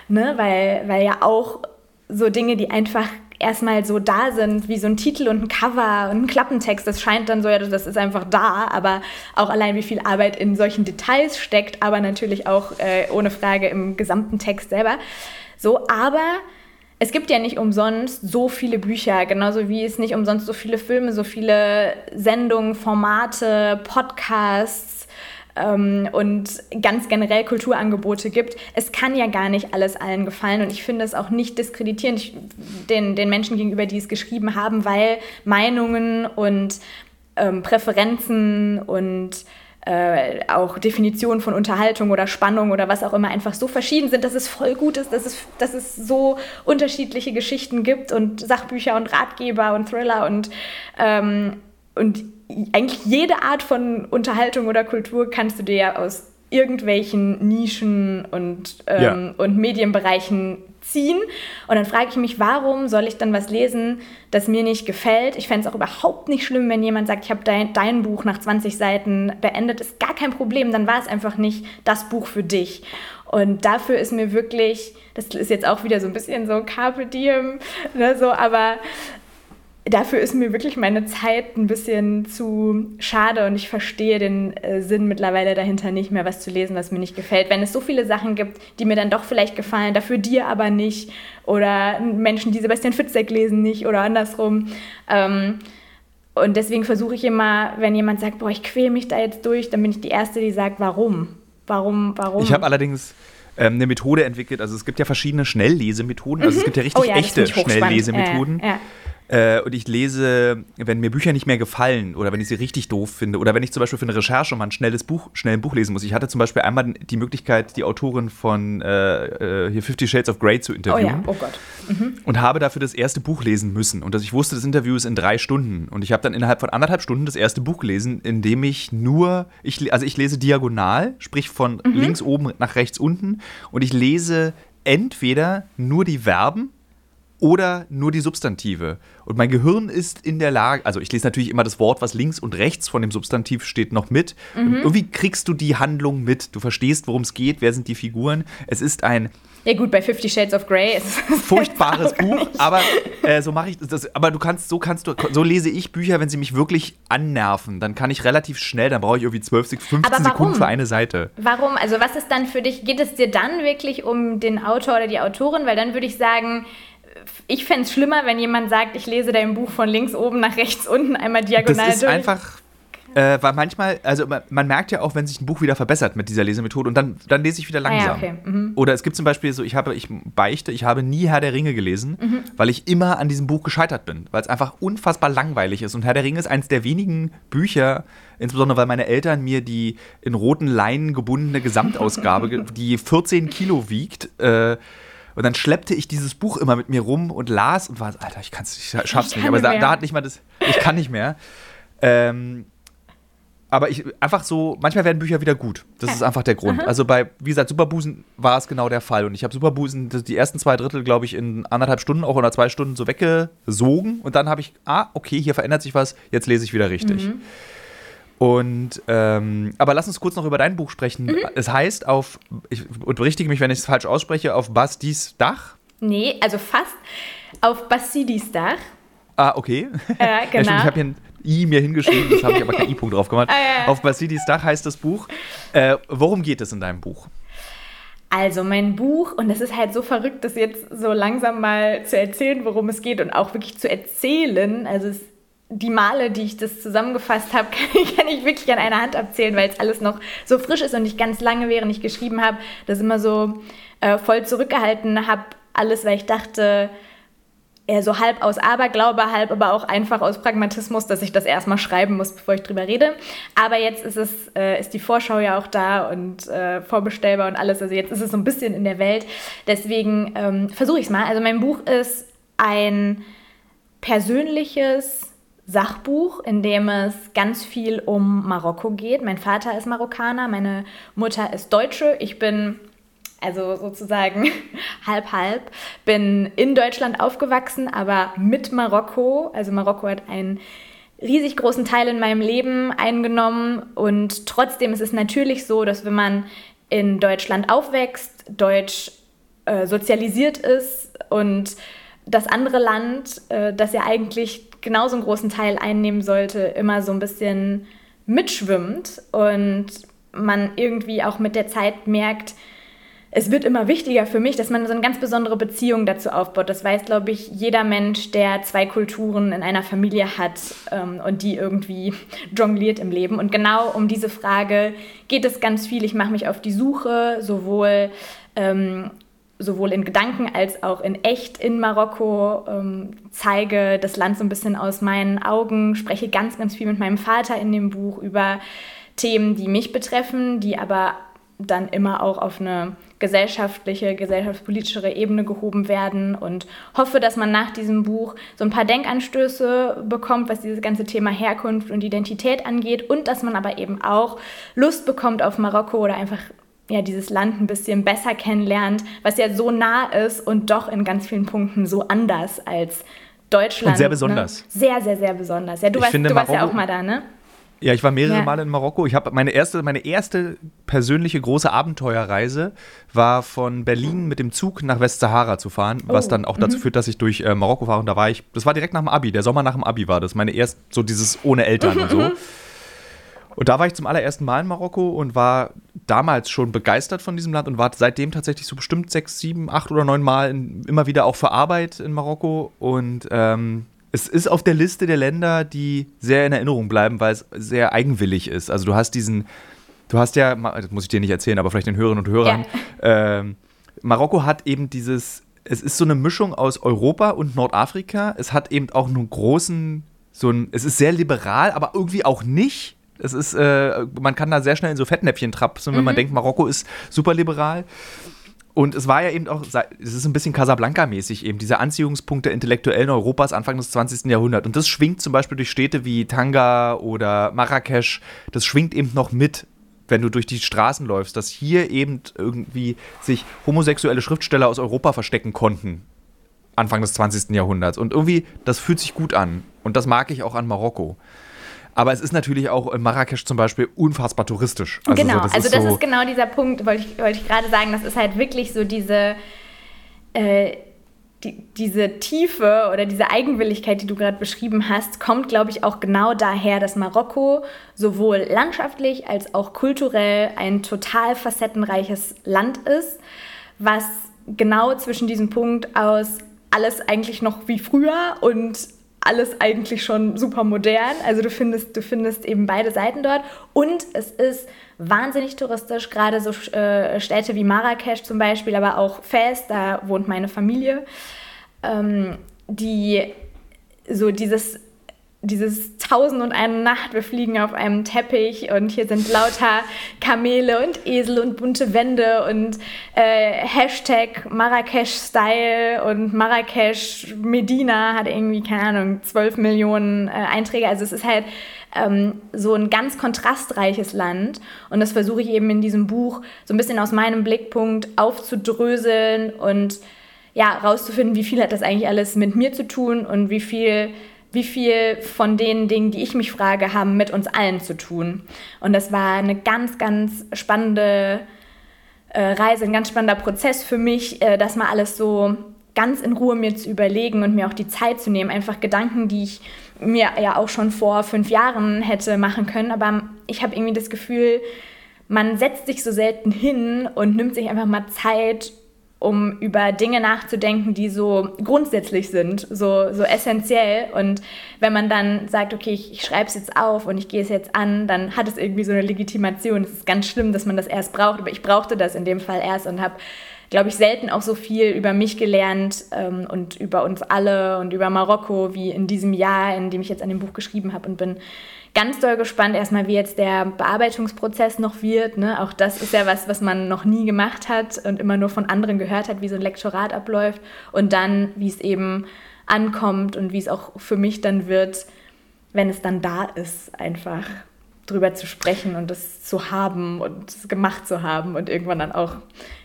ne? weil, weil ja auch so Dinge, die einfach erstmal so da sind, wie so ein Titel und ein Cover und ein Klappentext, das scheint dann so, ja, das ist einfach da, aber auch allein wie viel Arbeit in solchen Details steckt, aber natürlich auch äh, ohne Frage im gesamten Text selber. So, aber es gibt ja nicht umsonst so viele Bücher, genauso wie es nicht umsonst so viele Filme, so viele Sendungen, Formate, Podcasts, ähm, und ganz generell Kulturangebote gibt. Es kann ja gar nicht alles allen gefallen und ich finde es auch nicht diskreditierend den, den Menschen gegenüber, die es geschrieben haben, weil Meinungen und ähm, Präferenzen und äh, auch Definitionen von Unterhaltung oder Spannung oder was auch immer einfach so verschieden sind, dass es voll gut ist, dass es, dass es so unterschiedliche Geschichten gibt und Sachbücher und Ratgeber und Thriller und, ähm, und eigentlich jede Art von Unterhaltung oder Kultur kannst du dir ja aus irgendwelchen Nischen und, ähm, ja. und Medienbereichen ziehen. Und dann frage ich mich, warum soll ich dann was lesen, das mir nicht gefällt? Ich fände es auch überhaupt nicht schlimm, wenn jemand sagt, ich habe dein, dein Buch nach 20 Seiten beendet. Ist gar kein Problem, dann war es einfach nicht das Buch für dich. Und dafür ist mir wirklich, das ist jetzt auch wieder so ein bisschen so Carpe Diem, ne, so, aber dafür ist mir wirklich meine Zeit ein bisschen zu schade und ich verstehe den äh, Sinn mittlerweile dahinter nicht mehr, was zu lesen, was mir nicht gefällt. Wenn es so viele Sachen gibt, die mir dann doch vielleicht gefallen, dafür dir aber nicht oder Menschen, die Sebastian Fitzek lesen, nicht oder andersrum. Ähm, und deswegen versuche ich immer, wenn jemand sagt, boah, ich quäle mich da jetzt durch, dann bin ich die Erste, die sagt, warum? Warum, warum? Ich habe allerdings ähm, eine Methode entwickelt. Also es gibt ja verschiedene Schnelllesemethoden. Also es mhm. gibt ja richtig oh ja, echte Schnelllesemethoden. Äh, ja. Äh, und ich lese, wenn mir Bücher nicht mehr gefallen oder wenn ich sie richtig doof finde oder wenn ich zum Beispiel für eine Recherche mal ein schnelles Buch, schnell ein Buch lesen muss. Ich hatte zum Beispiel einmal die Möglichkeit, die Autorin von äh, äh hier Fifty Shades of Grey zu interviewen. Oh ja, oh Gott. Mhm. Und habe dafür das erste Buch lesen müssen. Und dass ich wusste, das Interview ist in drei Stunden. Und ich habe dann innerhalb von anderthalb Stunden das erste Buch gelesen, in dem ich nur, ich, also ich lese diagonal, sprich von mhm. links oben nach rechts unten. Und ich lese entweder nur die Verben oder nur die Substantive. Und mein Gehirn ist in der Lage, also ich lese natürlich immer das Wort, was links und rechts von dem Substantiv steht, noch mit. Mhm. irgendwie kriegst du die Handlung mit. Du verstehst, worum es geht, wer sind die Figuren. Es ist ein ja gut, bei Fifty Shades of Grey ist es furchtbares Buch, aber äh, so mache ich das. Aber du kannst, so kannst du, so lese ich Bücher, wenn sie mich wirklich annerven. Dann kann ich relativ schnell, dann brauche ich irgendwie 12, 15 Sekunden für eine Seite. Warum? Also was ist dann für dich? Geht es dir dann wirklich um den Autor oder die Autorin? Weil dann würde ich sagen, ich fände es schlimmer, wenn jemand sagt, ich lese dein Buch von links oben nach rechts unten einmal diagonal das ist durch. einfach äh, weil manchmal, also man, man, merkt ja auch, wenn sich ein Buch wieder verbessert mit dieser Lesemethode und dann, dann lese ich wieder langsam. Ah, ja, okay. mhm. Oder es gibt zum Beispiel so, ich habe, ich beichte, ich habe nie Herr der Ringe gelesen, mhm. weil ich immer an diesem Buch gescheitert bin, weil es einfach unfassbar langweilig ist. Und Herr der Ringe ist eines der wenigen Bücher, insbesondere weil meine Eltern mir die in roten Leinen gebundene Gesamtausgabe, die 14 Kilo wiegt, äh, und dann schleppte ich dieses Buch immer mit mir rum und las und war, Alter, ich, kann's, ich schaff's ich nicht. Aber da, da, hat nicht mal das, ich kann nicht mehr. Ähm, aber ich einfach so, manchmal werden Bücher wieder gut. Das ist einfach der Grund. Also bei, wie gesagt, Superbusen war es genau der Fall. Und ich habe Superbusen die ersten zwei Drittel, glaube ich, in anderthalb Stunden, auch oder zwei Stunden so weggesogen. Und dann habe ich, ah, okay, hier verändert sich was, jetzt lese ich wieder richtig. Mhm. Und ähm, aber lass uns kurz noch über dein Buch sprechen. Mhm. Es heißt auf, ich und berichtige mich, wenn ich es falsch ausspreche, auf Bastis Dach. Nee, also fast auf Basidis Dach. Ah, okay. Äh, genau. Ja, ich habe hier ein I mir hingeschrieben, das habe ich aber kein I-Punkt drauf gemacht. Ah, ja. Auf Basidis Dach heißt das Buch. Äh, worum geht es in deinem Buch? Also mein Buch, und es ist halt so verrückt, das jetzt so langsam mal zu erzählen, worum es geht und auch wirklich zu erzählen. Also es, die Male, die ich das zusammengefasst habe, kann ich, wirklich an einer Hand abzählen, weil es alles noch so frisch ist und ich ganz lange, während ich geschrieben habe, das immer so äh, voll zurückgehalten habe. Alles, weil ich dachte, eher so halb aus Aberglaube, halb aber auch einfach aus Pragmatismus, dass ich das erstmal schreiben muss, bevor ich drüber rede. Aber jetzt ist es, äh, ist die Vorschau ja auch da und äh, vorbestellbar und alles. Also jetzt ist es so ein bisschen in der Welt. Deswegen ähm, versuche ich es mal. Also mein Buch ist ein persönliches Sachbuch, in dem es ganz viel um Marokko geht. Mein Vater ist Marokkaner, meine Mutter ist Deutsche. Ich bin also sozusagen halb halb. Bin in Deutschland aufgewachsen, aber mit Marokko. Also Marokko hat einen riesig großen Teil in meinem Leben eingenommen und trotzdem ist es natürlich so, dass wenn man in Deutschland aufwächst, deutsch äh, sozialisiert ist und das andere Land, äh, das ja eigentlich genauso einen großen Teil einnehmen sollte, immer so ein bisschen mitschwimmt und man irgendwie auch mit der Zeit merkt, es wird immer wichtiger für mich, dass man so eine ganz besondere Beziehung dazu aufbaut. Das weiß, glaube ich, jeder Mensch, der zwei Kulturen in einer Familie hat ähm, und die irgendwie jongliert im Leben. Und genau um diese Frage geht es ganz viel. Ich mache mich auf die Suche, sowohl, ähm, sowohl in Gedanken als auch in echt in Marokko, ähm, zeige das Land so ein bisschen aus meinen Augen, spreche ganz, ganz viel mit meinem Vater in dem Buch über Themen, die mich betreffen, die aber dann immer auch auf eine gesellschaftliche, gesellschaftspolitischere Ebene gehoben werden. Und hoffe, dass man nach diesem Buch so ein paar Denkanstöße bekommt, was dieses ganze Thema Herkunft und Identität angeht. Und dass man aber eben auch Lust bekommt auf Marokko oder einfach ja, dieses Land ein bisschen besser kennenlernt, was ja so nah ist und doch in ganz vielen Punkten so anders als Deutschland. Und sehr ne? besonders. Ne? Sehr, sehr, sehr besonders. Ja, du, warst, finde, du warst ja auch mal da, ne? Ja, ich war mehrere ja. Male in Marokko. Ich habe meine erste, meine erste persönliche große Abenteuerreise war von Berlin mit dem Zug nach Westsahara zu fahren, oh. was dann auch dazu mhm. führt, dass ich durch äh, Marokko fahre. Und da war ich, das war direkt nach dem Abi, der Sommer nach dem Abi war das. Meine erst so dieses ohne Eltern und so. Und da war ich zum allerersten Mal in Marokko und war damals schon begeistert von diesem Land und war seitdem tatsächlich so bestimmt sechs, sieben, acht oder neun Mal in, immer wieder auch für Arbeit in Marokko. Und ähm, es ist auf der Liste der Länder, die sehr in Erinnerung bleiben, weil es sehr eigenwillig ist. Also du hast diesen, du hast ja, das muss ich dir nicht erzählen, aber vielleicht den Hörerinnen und Hörern, ja. ähm, Marokko hat eben dieses, es ist so eine Mischung aus Europa und Nordafrika. Es hat eben auch einen großen, so ein, es ist sehr liberal, aber irgendwie auch nicht. Es ist, äh, man kann da sehr schnell in so Fettnäpfchen trapsen, wenn mhm. man denkt, Marokko ist super liberal. Und es war ja eben auch, es ist ein bisschen Casablanca-mäßig eben, diese Anziehungspunkt der Intellektuellen Europas Anfang des 20. Jahrhunderts. Und das schwingt zum Beispiel durch Städte wie Tanga oder Marrakesch, das schwingt eben noch mit, wenn du durch die Straßen läufst, dass hier eben irgendwie sich homosexuelle Schriftsteller aus Europa verstecken konnten. Anfang des 20. Jahrhunderts. Und irgendwie, das fühlt sich gut an. Und das mag ich auch an Marokko. Aber es ist natürlich auch in Marrakesch zum Beispiel unfassbar touristisch. Also genau, so, das also ist das so ist genau dieser Punkt, wollte ich, wollte ich gerade sagen. Das ist halt wirklich so diese, äh, die, diese Tiefe oder diese Eigenwilligkeit, die du gerade beschrieben hast, kommt, glaube ich, auch genau daher, dass Marokko sowohl landschaftlich als auch kulturell ein total facettenreiches Land ist, was genau zwischen diesem Punkt aus alles eigentlich noch wie früher und alles eigentlich schon super modern. Also du findest, du findest eben beide Seiten dort. Und es ist wahnsinnig touristisch, gerade so äh, Städte wie Marrakesch zum Beispiel, aber auch Fes, da wohnt meine Familie, ähm, die so dieses dieses Tausend und eine Nacht, wir fliegen auf einem Teppich und hier sind lauter Kamele und Esel und bunte Wände und äh, Hashtag Marrakesch-Style und Marrakesch Medina hat irgendwie, keine Ahnung, 12 Millionen äh, Einträge. Also es ist halt ähm, so ein ganz kontrastreiches Land. Und das versuche ich eben in diesem Buch so ein bisschen aus meinem Blickpunkt aufzudröseln und ja, rauszufinden, wie viel hat das eigentlich alles mit mir zu tun und wie viel wie viel von den Dingen, die ich mich frage, haben mit uns allen zu tun. Und das war eine ganz, ganz spannende äh, Reise, ein ganz spannender Prozess für mich, äh, das mal alles so ganz in Ruhe mir zu überlegen und mir auch die Zeit zu nehmen. Einfach Gedanken, die ich mir ja auch schon vor fünf Jahren hätte machen können. Aber ich habe irgendwie das Gefühl, man setzt sich so selten hin und nimmt sich einfach mal Zeit, um über Dinge nachzudenken, die so grundsätzlich sind, so, so essentiell. Und wenn man dann sagt, okay, ich, ich schreibe es jetzt auf und ich gehe es jetzt an, dann hat es irgendwie so eine Legitimation. Es ist ganz schlimm, dass man das erst braucht, aber ich brauchte das in dem Fall erst und habe, glaube ich, selten auch so viel über mich gelernt ähm, und über uns alle und über Marokko wie in diesem Jahr, in dem ich jetzt an dem Buch geschrieben habe und bin ganz doll gespannt erstmal, wie jetzt der Bearbeitungsprozess noch wird. Ne? Auch das ist ja was, was man noch nie gemacht hat und immer nur von anderen gehört hat, wie so ein Lektorat abläuft. Und dann, wie es eben ankommt und wie es auch für mich dann wird, wenn es dann da ist, einfach drüber zu sprechen und das zu haben und es gemacht zu haben und irgendwann dann auch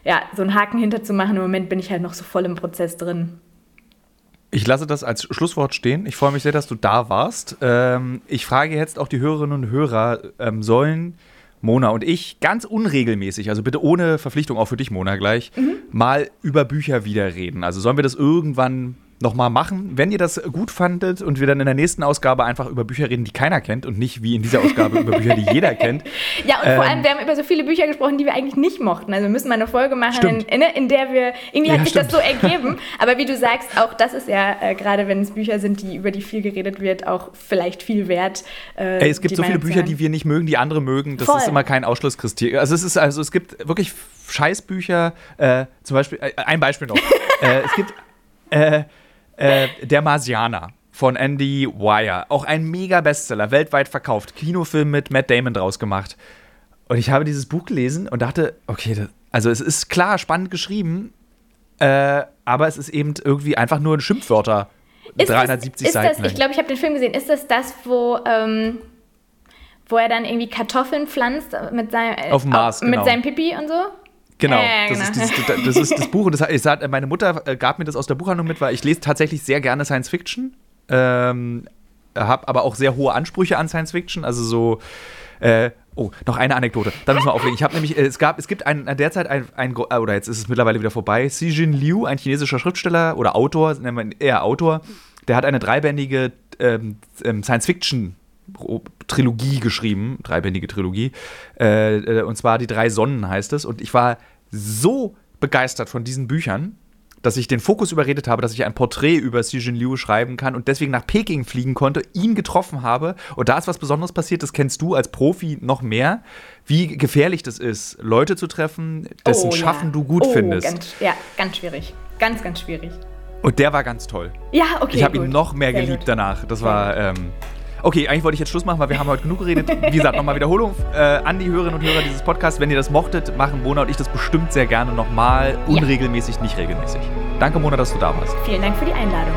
ja, so einen Haken hinterzumachen. Im Moment bin ich halt noch so voll im Prozess drin. Ich lasse das als Schlusswort stehen. Ich freue mich sehr, dass du da warst. Ähm, ich frage jetzt auch die Hörerinnen und Hörer, ähm, sollen Mona und ich ganz unregelmäßig, also bitte ohne Verpflichtung, auch für dich, Mona, gleich, mhm. mal über Bücher wieder reden? Also sollen wir das irgendwann nochmal machen. Wenn ihr das gut fandet und wir dann in der nächsten Ausgabe einfach über Bücher reden, die keiner kennt und nicht wie in dieser Ausgabe über Bücher, die jeder kennt. Ja, und ähm, vor allem, ähm, wir haben über so viele Bücher gesprochen, die wir eigentlich nicht mochten. Also wir müssen mal eine Folge machen, in, in, in, der wir, irgendwie ja, hat sich das so ergeben. Aber wie du sagst, auch das ist ja, äh, gerade wenn es Bücher sind, die, über die viel geredet wird, auch vielleicht viel wert. Äh, Ey, es gibt so viele Bücher, die wir nicht mögen, die andere mögen. Das Voll. ist immer kein Ausschlusskriterium. Also es ist, also es gibt wirklich Scheißbücher, äh, zum Beispiel, äh, ein Beispiel noch. Äh, es gibt äh, äh, Der Marsianer von Andy Wire. Auch ein mega Bestseller, weltweit verkauft. Kinofilm mit Matt Damon draus gemacht. Und ich habe dieses Buch gelesen und dachte, okay, das, also es ist klar spannend geschrieben, äh, aber es ist eben irgendwie einfach nur ein Schimpfwörter. Ist 370 das, Seiten. Das, ich glaube, ich habe den Film gesehen. Ist das das, wo, ähm, wo er dann irgendwie Kartoffeln pflanzt mit, seinem, äh, Mars, mit genau. seinem Pipi und so? Genau, äh, das, genau. Ist dieses, das, ist das Buch. Und das, ich sag, meine Mutter äh, gab mir das aus der Buchhandlung mit, weil ich lese tatsächlich sehr gerne Science Fiction. Ähm, habe aber auch sehr hohe Ansprüche an Science Fiction. Also so. Äh, oh, noch eine Anekdote. Da müssen wir auflegen. Ich habe nämlich, äh, es gab, es gibt ein, derzeit ein, ein, oder jetzt ist es mittlerweile wieder vorbei, Xi Jin Liu, ein chinesischer Schriftsteller oder Autor, nennen wir ihn eher Autor, der hat eine dreibändige ähm, ähm Science Fiction Trilogie geschrieben, dreibändige Trilogie. Äh, und zwar Die drei Sonnen heißt es. Und ich war so begeistert von diesen Büchern, dass ich den Fokus überredet habe, dass ich ein Porträt über Xi Jin Liu schreiben kann und deswegen nach Peking fliegen konnte, ihn getroffen habe. Und da ist was Besonderes passiert, das kennst du als Profi noch mehr, wie gefährlich das ist, Leute zu treffen, dessen oh, Schaffen ja. du gut oh, findest. Ganz, ja, ganz schwierig. Ganz, ganz schwierig. Und der war ganz toll. Ja, okay. Ich habe ihn noch mehr Sehr geliebt gut. danach. Das war. Ähm, Okay, eigentlich wollte ich jetzt Schluss machen, weil wir haben heute genug geredet. Wie gesagt, nochmal Wiederholung äh, an die Hörerinnen und Hörer dieses Podcasts. Wenn ihr das mochtet, machen Mona und ich das bestimmt sehr gerne nochmal. Unregelmäßig, ja. nicht regelmäßig. Danke, Mona, dass du da warst. Vielen Dank für die Einladung.